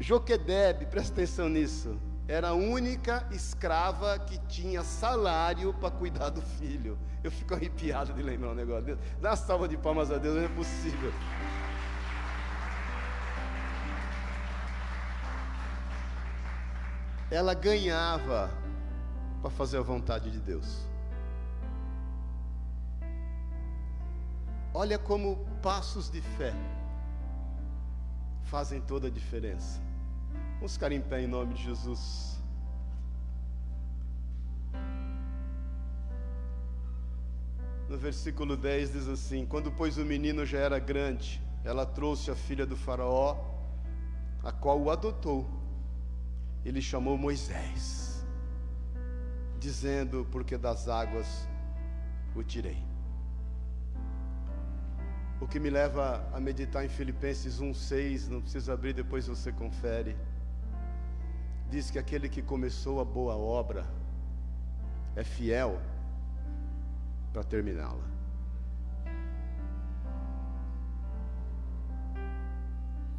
Joquedebe, presta atenção nisso, era a única escrava que tinha salário para cuidar do filho. Eu fico arrepiado de lembrar um negócio. Dá uma salva de palmas a Deus, não é possível. Ela ganhava para fazer a vontade de Deus. Olha como passos de fé fazem toda a diferença. Vamos ficar em pé em nome de Jesus. No versículo 10 diz assim: Quando, pois, o menino já era grande, ela trouxe a filha do Faraó, a qual o adotou. Ele chamou Moisés, dizendo: Porque das águas o tirei. O que me leva a meditar em Filipenses 1,6, não precisa abrir, depois você confere. Diz que aquele que começou a boa obra é fiel para terminá-la.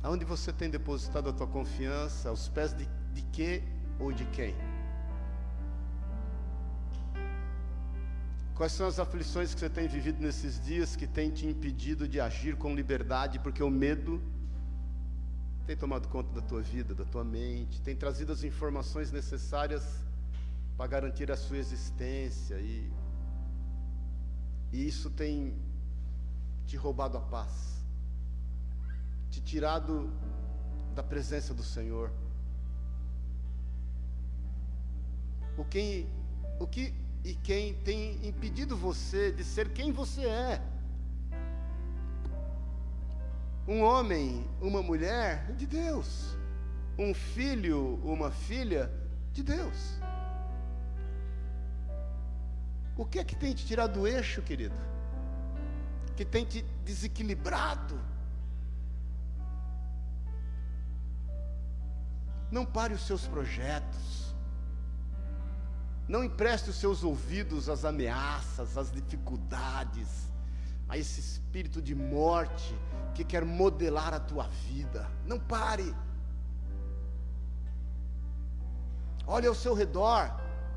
Aonde você tem depositado a tua confiança? Aos pés de, de que ou de quem? Quais são as aflições que você tem vivido nesses dias que tem te impedido de agir com liberdade, porque o medo tem tomado conta da tua vida, da tua mente, tem trazido as informações necessárias para garantir a sua existência e, e isso tem te roubado a paz, te tirado da presença do Senhor. O que, o que e quem tem impedido você de ser quem você é. um homem, uma mulher de Deus, um filho, uma filha de Deus. O que é que tem te tirado do eixo, querido? Que tem te desequilibrado? Não pare os seus projetos. Não empreste os seus ouvidos às ameaças, às dificuldades, a esse espírito de morte que quer modelar a tua vida. Não pare. Olhe ao seu redor,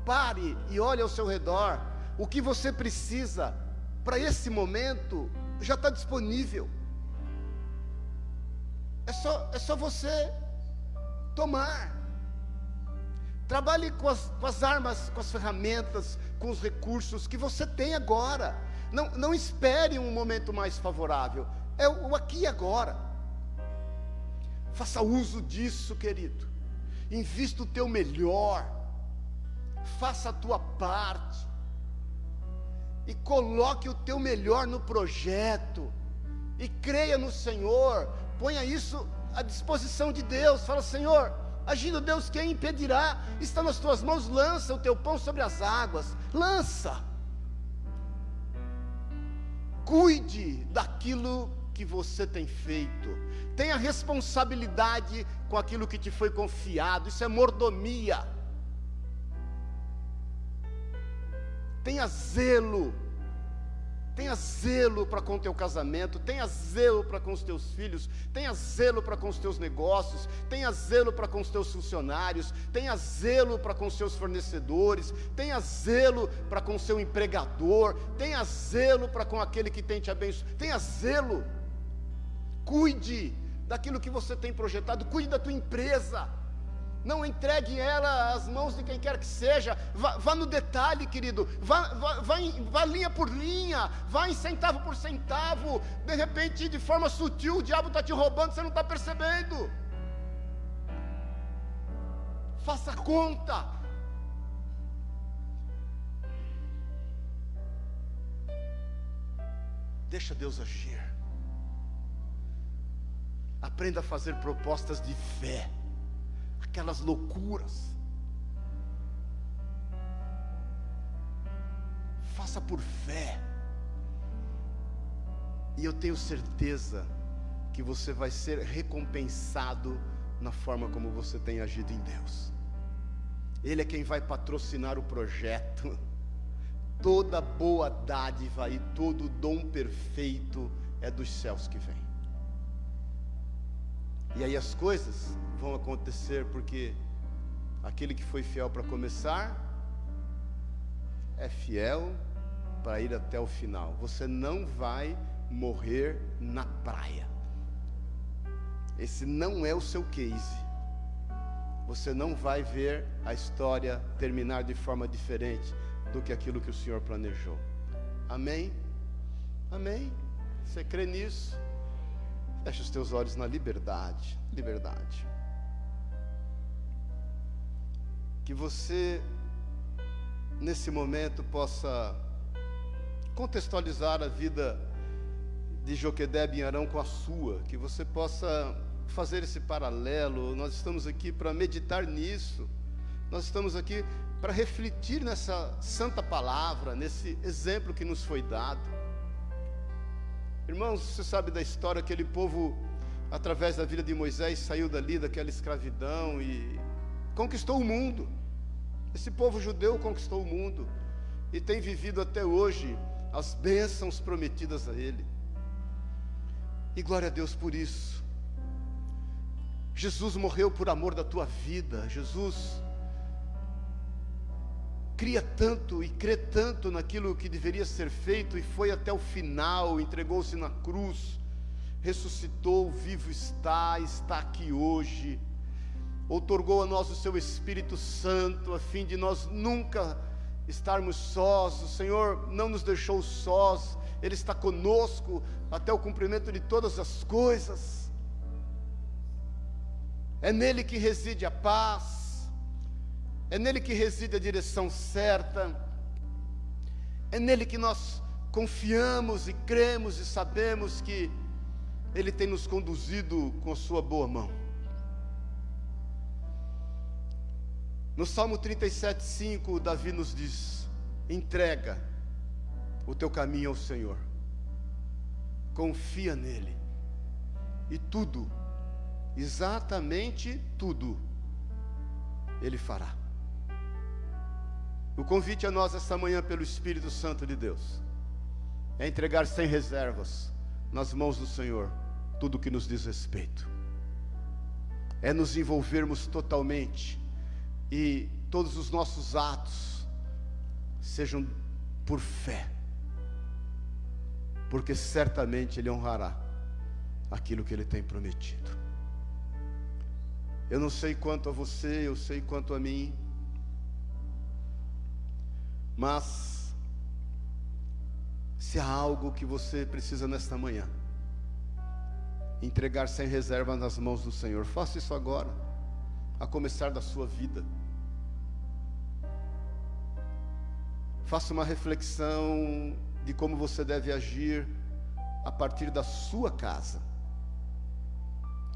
pare e olhe ao seu redor. O que você precisa para esse momento já está disponível. É só, é só você tomar. Trabalhe com as, com as armas, com as ferramentas, com os recursos que você tem agora. Não, não espere um momento mais favorável. É o, aqui e agora. Faça uso disso, querido. Invista o teu melhor. Faça a tua parte. E coloque o teu melhor no projeto. E creia no Senhor. Ponha isso à disposição de Deus. Fala, Senhor, agindo Deus, quem impedirá? Está nas tuas mãos, lança o teu pão sobre as águas. Lança. Cuide daquilo que você tem feito. Tenha responsabilidade com aquilo que te foi confiado. Isso é mordomia. Tenha zelo Tenha zelo para com o teu casamento, tenha zelo para com os teus filhos, tenha zelo para com os teus negócios, tenha zelo para com os teus funcionários, tenha zelo para com os seus fornecedores, tenha zelo para com o seu empregador, tenha zelo para com aquele que tem te abençoado, tenha zelo. Cuide daquilo que você tem projetado, cuide da tua empresa não entregue ela às mãos de quem quer que seja, vá, vá no detalhe, querido, vá, vá, vá, em, vá linha por linha, vá em centavo por centavo, de repente, de forma sutil, o diabo está te roubando, você não está percebendo. Faça conta. Deixa Deus agir. Aprenda a fazer propostas de fé aquelas loucuras. Faça por fé. E eu tenho certeza que você vai ser recompensado na forma como você tem agido em Deus. Ele é quem vai patrocinar o projeto. Toda boa dádiva e todo dom perfeito é dos céus que vem. E aí as coisas vão acontecer porque aquele que foi fiel para começar é fiel para ir até o final. Você não vai morrer na praia. Esse não é o seu case. Você não vai ver a história terminar de forma diferente do que aquilo que o Senhor planejou. Amém? Amém? Você crê nisso? Feche os teus olhos na liberdade. Liberdade. Que você, nesse momento, possa contextualizar a vida de Joquedeb em Arão com a sua. Que você possa fazer esse paralelo. Nós estamos aqui para meditar nisso. Nós estamos aqui para refletir nessa santa palavra, nesse exemplo que nos foi dado. Irmãos, você sabe da história, aquele povo, através da vida de Moisés, saiu dali, daquela escravidão e conquistou o mundo. Esse povo judeu conquistou o mundo e tem vivido até hoje as bênçãos prometidas a ele. E glória a Deus por isso. Jesus morreu por amor da tua vida. Jesus cria tanto e crê tanto naquilo que deveria ser feito e foi até o final, entregou-se na cruz, ressuscitou, vivo está, está aqui hoje, outorgou a nós o seu Espírito Santo, a fim de nós nunca estarmos sós, o Senhor não nos deixou sós, Ele está conosco até o cumprimento de todas as coisas, é nele que reside a paz, é nele que reside a direção certa, é nele que nós confiamos e cremos e sabemos que Ele tem nos conduzido com a sua boa mão. No Salmo 37, 5, Davi nos diz: entrega o teu caminho ao Senhor, confia nele, e tudo, exatamente tudo, Ele fará. O convite a nós esta manhã pelo Espírito Santo de Deus é entregar sem reservas nas mãos do Senhor tudo que nos diz respeito, é nos envolvermos totalmente e todos os nossos atos sejam por fé, porque certamente Ele honrará aquilo que Ele tem prometido. Eu não sei quanto a você, eu sei quanto a mim, mas se há algo que você precisa nesta manhã, entregar sem reserva nas mãos do Senhor, faça isso agora, a começar da sua vida. Faça uma reflexão de como você deve agir a partir da sua casa,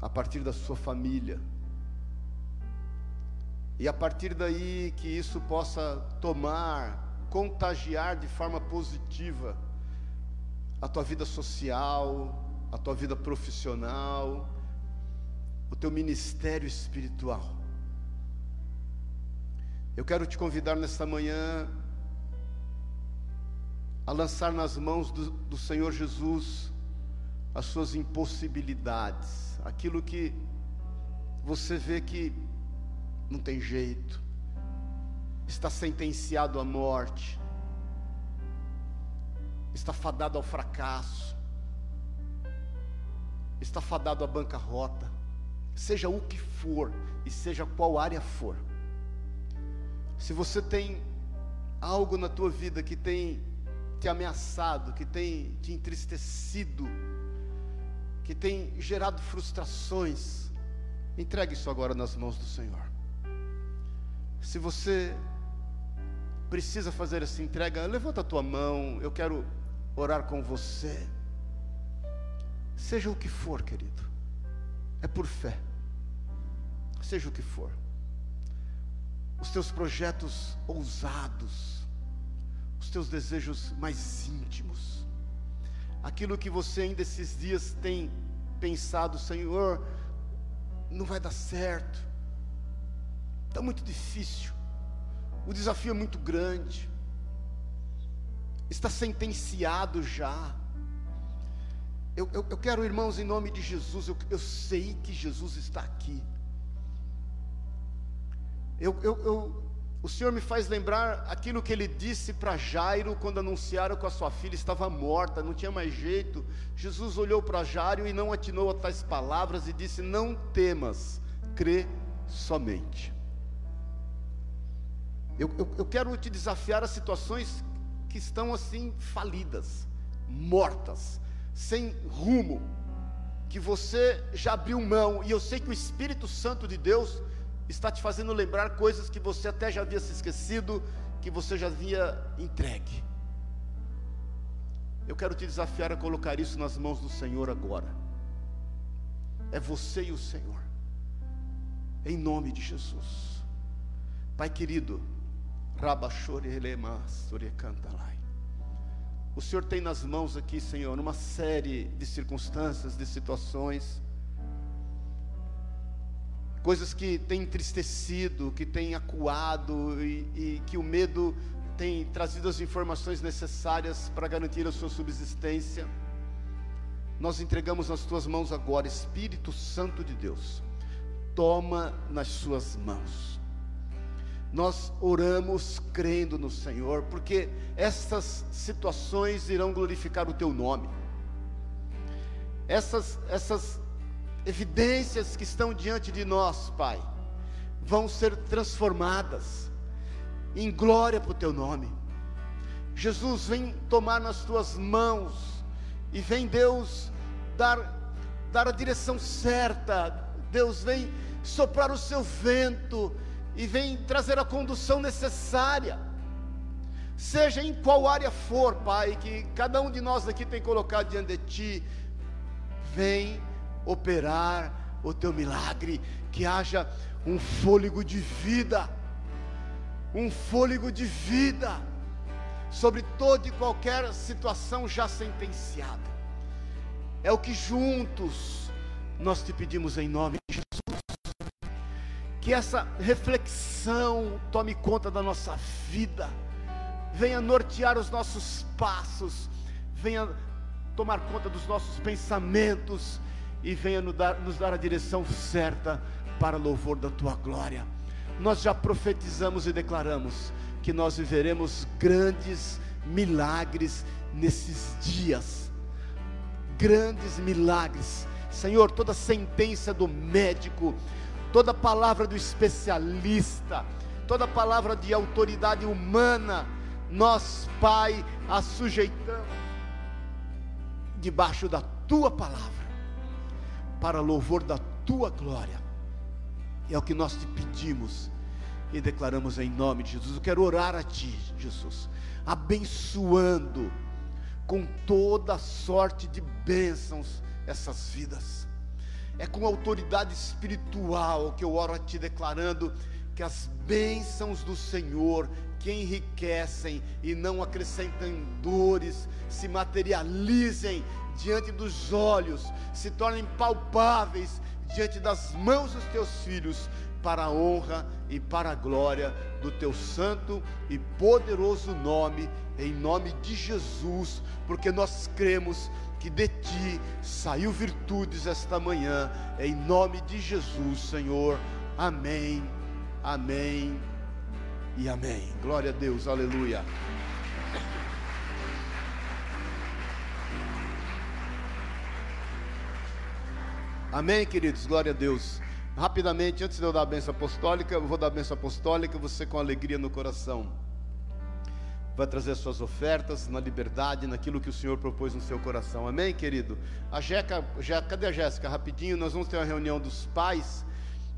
a partir da sua família. E a partir daí que isso possa tomar, contagiar de forma positiva a tua vida social, a tua vida profissional, o teu ministério espiritual. Eu quero te convidar nesta manhã a lançar nas mãos do, do Senhor Jesus as suas impossibilidades, aquilo que você vê que não tem jeito, está sentenciado à morte, está fadado ao fracasso, está fadado à bancarrota, seja o que for e seja qual área for. Se você tem algo na tua vida que tem te ameaçado, que tem te entristecido, que tem gerado frustrações, entregue isso agora nas mãos do Senhor. Se você precisa fazer essa entrega, levanta a tua mão, eu quero orar com você. Seja o que for, querido, é por fé, seja o que for, os teus projetos ousados, os teus desejos mais íntimos, aquilo que você ainda esses dias tem pensado, Senhor, não vai dar certo, está muito difícil, o desafio é muito grande, está sentenciado já. Eu, eu, eu quero, irmãos, em nome de Jesus, eu, eu sei que Jesus está aqui. Eu, eu, eu, o Senhor me faz lembrar aquilo que ele disse para Jairo quando anunciaram que a sua filha estava morta, não tinha mais jeito. Jesus olhou para Jairo e não atinou a tais palavras e disse: Não temas, crê somente. Eu, eu, eu quero te desafiar a situações que estão assim falidas, mortas, sem rumo, que você já abriu mão, e eu sei que o Espírito Santo de Deus está te fazendo lembrar coisas que você até já havia se esquecido, que você já havia entregue. Eu quero te desafiar a colocar isso nas mãos do Senhor agora. É você e o Senhor. Em nome de Jesus. Pai querido, o Senhor tem nas mãos aqui, Senhor, uma série de circunstâncias, de situações coisas que têm entristecido, que têm acuado e, e que o medo tem trazido as informações necessárias para garantir a sua subsistência. Nós entregamos nas tuas mãos agora, Espírito Santo de Deus, toma nas suas mãos. Nós oramos crendo no Senhor, porque essas situações irão glorificar o teu nome. Essas, essas evidências que estão diante de nós, Pai, vão ser transformadas em glória para o Teu nome. Jesus, vem tomar nas Tuas mãos e vem, Deus, dar, dar a direção certa. Deus, vem soprar o Seu vento e vem trazer a condução necessária. Seja em qual área for, Pai, que cada um de nós aqui tem colocado diante de Ti, vem operar o teu milagre, que haja um fôlego de vida, um fôlego de vida sobre toda e qualquer situação já sentenciada. É o que juntos nós te pedimos em nome de Jesus. Que essa reflexão tome conta da nossa vida, venha nortear os nossos passos, venha tomar conta dos nossos pensamentos e venha nos dar, nos dar a direção certa para louvor da tua glória. Nós já profetizamos e declaramos que nós viveremos grandes milagres nesses dias. Grandes milagres. Senhor, toda sentença do médico, toda palavra do especialista, toda palavra de autoridade humana, nós, Pai, a sujeitamos debaixo da tua palavra, para louvor da tua glória. É o que nós te pedimos e declaramos em nome de Jesus. Eu quero orar a Ti, Jesus, abençoando com toda sorte de bênçãos essas vidas. É com autoridade espiritual que eu oro a Ti, declarando que as bênçãos do Senhor que enriquecem e não acrescentam dores, se materializem diante dos olhos, se tornem palpáveis diante das mãos dos teus filhos, para a honra e para a glória do teu santo e poderoso nome, em nome de Jesus, porque nós cremos que de ti saiu virtudes esta manhã, em nome de Jesus, Senhor. Amém, amém e amém. Glória a Deus, aleluia. Amém, queridos, glória a Deus. Rapidamente, antes de eu dar a benção apostólica, eu vou dar a benção apostólica, você com alegria no coração vai trazer suas ofertas na liberdade, naquilo que o Senhor propôs no seu coração. Amém, querido? A Jeca, cadê a Jéssica? Rapidinho, nós vamos ter uma reunião dos pais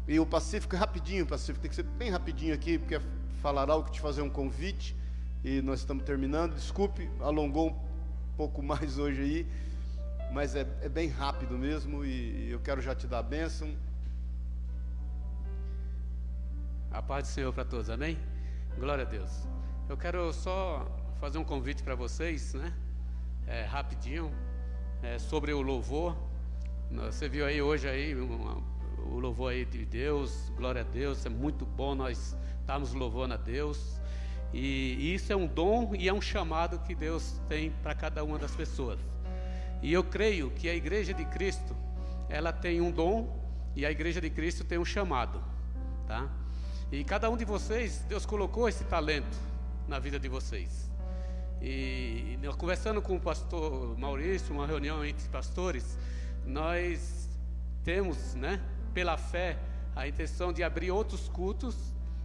e o Pacífico, rapidinho, Pacífico, tem que ser bem rapidinho aqui, porque falar algo que te fazer um convite e nós estamos terminando. Desculpe, alongou um pouco mais hoje aí, mas é, é bem rápido mesmo e eu quero já te dar a bênção. A paz do Senhor para todos, amém? Glória a Deus. Eu quero só fazer um convite para vocês, né? É, rapidinho, é, sobre o louvor. Você viu aí hoje aí uma, o louvor aí de Deus, glória a Deus, é muito bom nós estarmos louvando a Deus. E, isso é um dom e é um chamado que Deus tem para cada uma das pessoas. E eu creio que a igreja de Cristo, ela tem um dom e a igreja de Cristo tem um chamado, tá? E cada um de vocês, Deus colocou esse talento na vida de vocês. E conversando com o pastor Maurício, uma reunião entre pastores, nós temos, né, pela fé, a intenção de abrir outros cultos,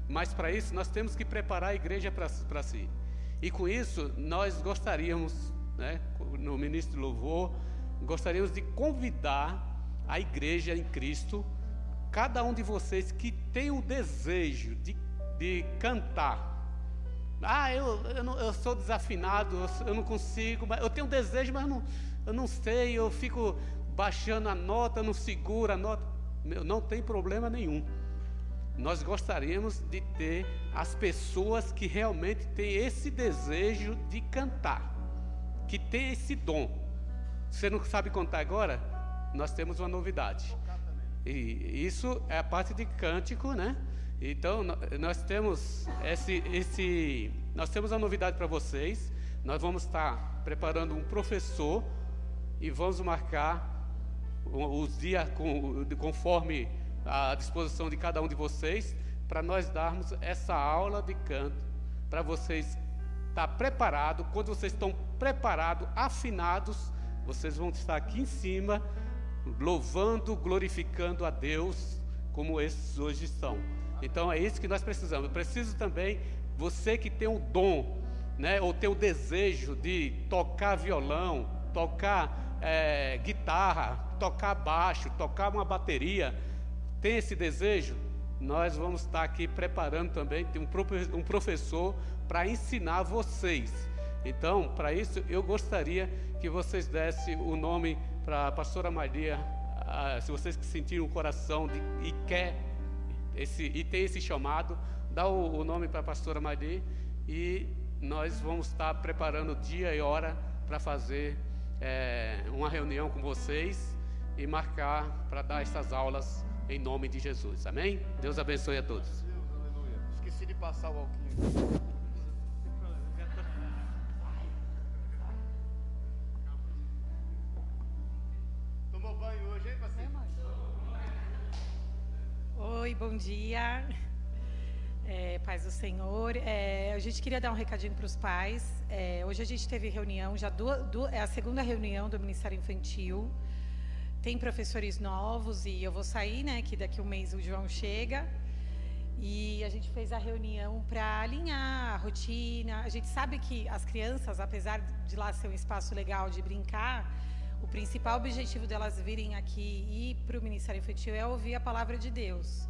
mas para isso nós temos que preparar a igreja para si. E com isso, nós gostaríamos, né, no ministro louvor, gostaríamos de convidar a igreja em Cristo cada um de vocês que tem o desejo de, de cantar. Ah, eu, eu, não, eu sou desafinado, eu, não consigo, mas eu tenho um desejo, mas eu não, eu não sei, eu fico baixando a nota, não seguro a nota. Meu, não tem problema nenhum. Nós gostaríamos de ter as pessoas que realmente têm esse desejo de cantar, que tem esse dom. Você não sabe contar agora? Nós temos uma novidade. E isso é a parte de cântico, né? Então nós temos esse, esse nós temos a novidade para vocês. Nós vamos estar preparando um professor e vamos marcar os dias conforme a disposição de cada um de vocês para nós darmos essa aula de canto para vocês estar preparado. Quando vocês estão preparados, afinados, vocês vão estar aqui em cima louvando, glorificando a Deus, como esses hoje estão. Então é isso que nós precisamos. Eu preciso também, você que tem o dom, né, ou tem o desejo de tocar violão, tocar é, guitarra, tocar baixo, tocar uma bateria, tem esse desejo? Nós vamos estar aqui preparando também um professor para ensinar vocês. Então, para isso, eu gostaria que vocês dessem o nome para a pastora Maria, ah, se vocês sentirem o coração de, e quer esse, e tem esse chamado, dá o, o nome para a pastora Maria e nós vamos estar preparando dia e hora para fazer é, uma reunião com vocês e marcar para dar essas aulas em nome de Jesus. Amém? Deus abençoe a todos. Esqueci de passar o. Oi, bom dia. É, paz do Senhor. É, a gente queria dar um recadinho para os pais. É, hoje a gente teve reunião, já do, do, é a segunda reunião do Ministério Infantil. Tem professores novos e eu vou sair, né? Que daqui um mês o João chega. E a gente fez a reunião para alinhar a rotina. A gente sabe que as crianças, apesar de lá ser um espaço legal de brincar, o principal objetivo delas virem aqui e para o Ministério Infantil é ouvir a palavra de Deus.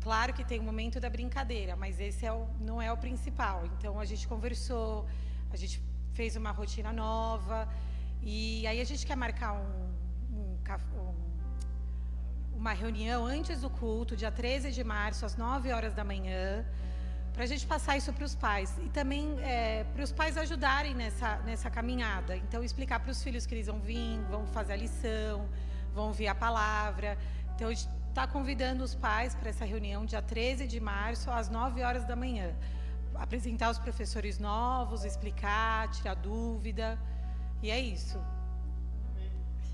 Claro que tem o momento da brincadeira, mas esse é o, não é o principal. Então a gente conversou, a gente fez uma rotina nova e aí a gente quer marcar um, um, um, uma reunião antes do culto, dia 13 de março, às 9 horas da manhã, para a gente passar isso para os pais e também é, para os pais ajudarem nessa, nessa caminhada. Então, explicar para os filhos que eles vão vir, vão fazer a lição, vão ouvir a palavra. Então, a gente está convidando os pais para essa reunião, dia 13 de março, às 9 horas da manhã. Apresentar os professores novos, explicar, tirar dúvida. E é isso.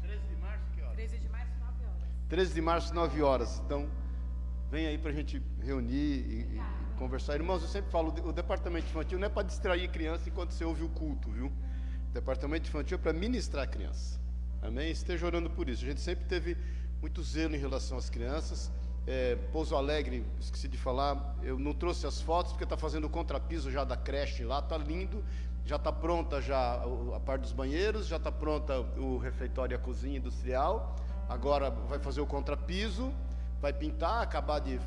13 de março, que hora? 13 de março, 9 horas. 13 de março, 9 horas. Então, vem aí para a gente reunir e, e, conversar. Irmãos, eu sempre falo, o departamento infantil não é para distrair criança enquanto você ouve o culto, viu? O departamento infantil é para ministrar a criança. Amém? Esteja orando por isso. A gente sempre teve muito zelo em relação às crianças. É, Pouso Alegre, esqueci de falar, eu não trouxe as fotos porque está fazendo o contrapiso já da creche lá, está lindo, já está pronta já a parte dos banheiros, já está pronta o refeitório e a cozinha industrial. Agora vai fazer o contrapiso, vai pintar, acabar de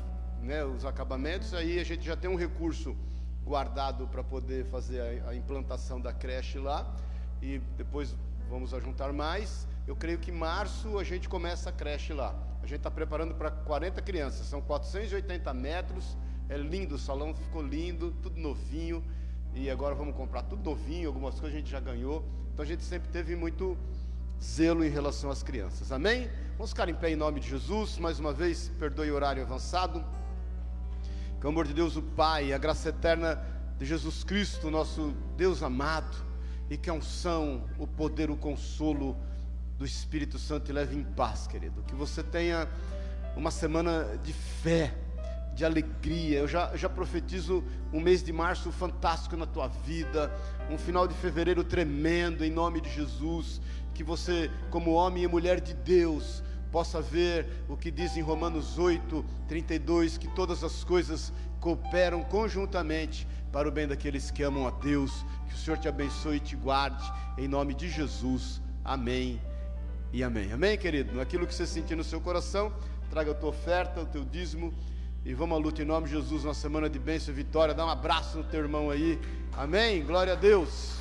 né, os acabamentos, aí a gente já tem um recurso guardado para poder fazer a, a implantação da creche lá e depois vamos ajuntar mais. Eu creio que março a gente começa a creche lá. A gente está preparando para 40 crianças, são 480 metros. É lindo, o salão ficou lindo, tudo novinho. E agora vamos comprar tudo novinho, algumas coisas a gente já ganhou. Então a gente sempre teve muito zelo em relação às crianças. Amém? Vamos ficar em pé em nome de Jesus. Mais uma vez, perdoe o horário avançado. Que o amor de Deus, o Pai, a graça eterna de Jesus Cristo, nosso Deus amado, e que a unção, o poder, o consolo do Espírito Santo te leve em paz, querido. Que você tenha uma semana de fé, de alegria. Eu já, eu já profetizo um mês de março fantástico na tua vida, um final de fevereiro tremendo, em nome de Jesus. Que você, como homem e mulher de Deus, possa ver o que diz em Romanos 8, 32, que todas as coisas cooperam conjuntamente para o bem daqueles que amam a Deus. Que o Senhor te abençoe e te guarde, em nome de Jesus. Amém e amém. Amém, querido? Naquilo que você sentir no seu coração, traga a tua oferta, o teu dízimo e vamos à luta em nome de Jesus, uma semana de bênção e vitória. Dá um abraço no teu irmão aí. Amém? Glória a Deus.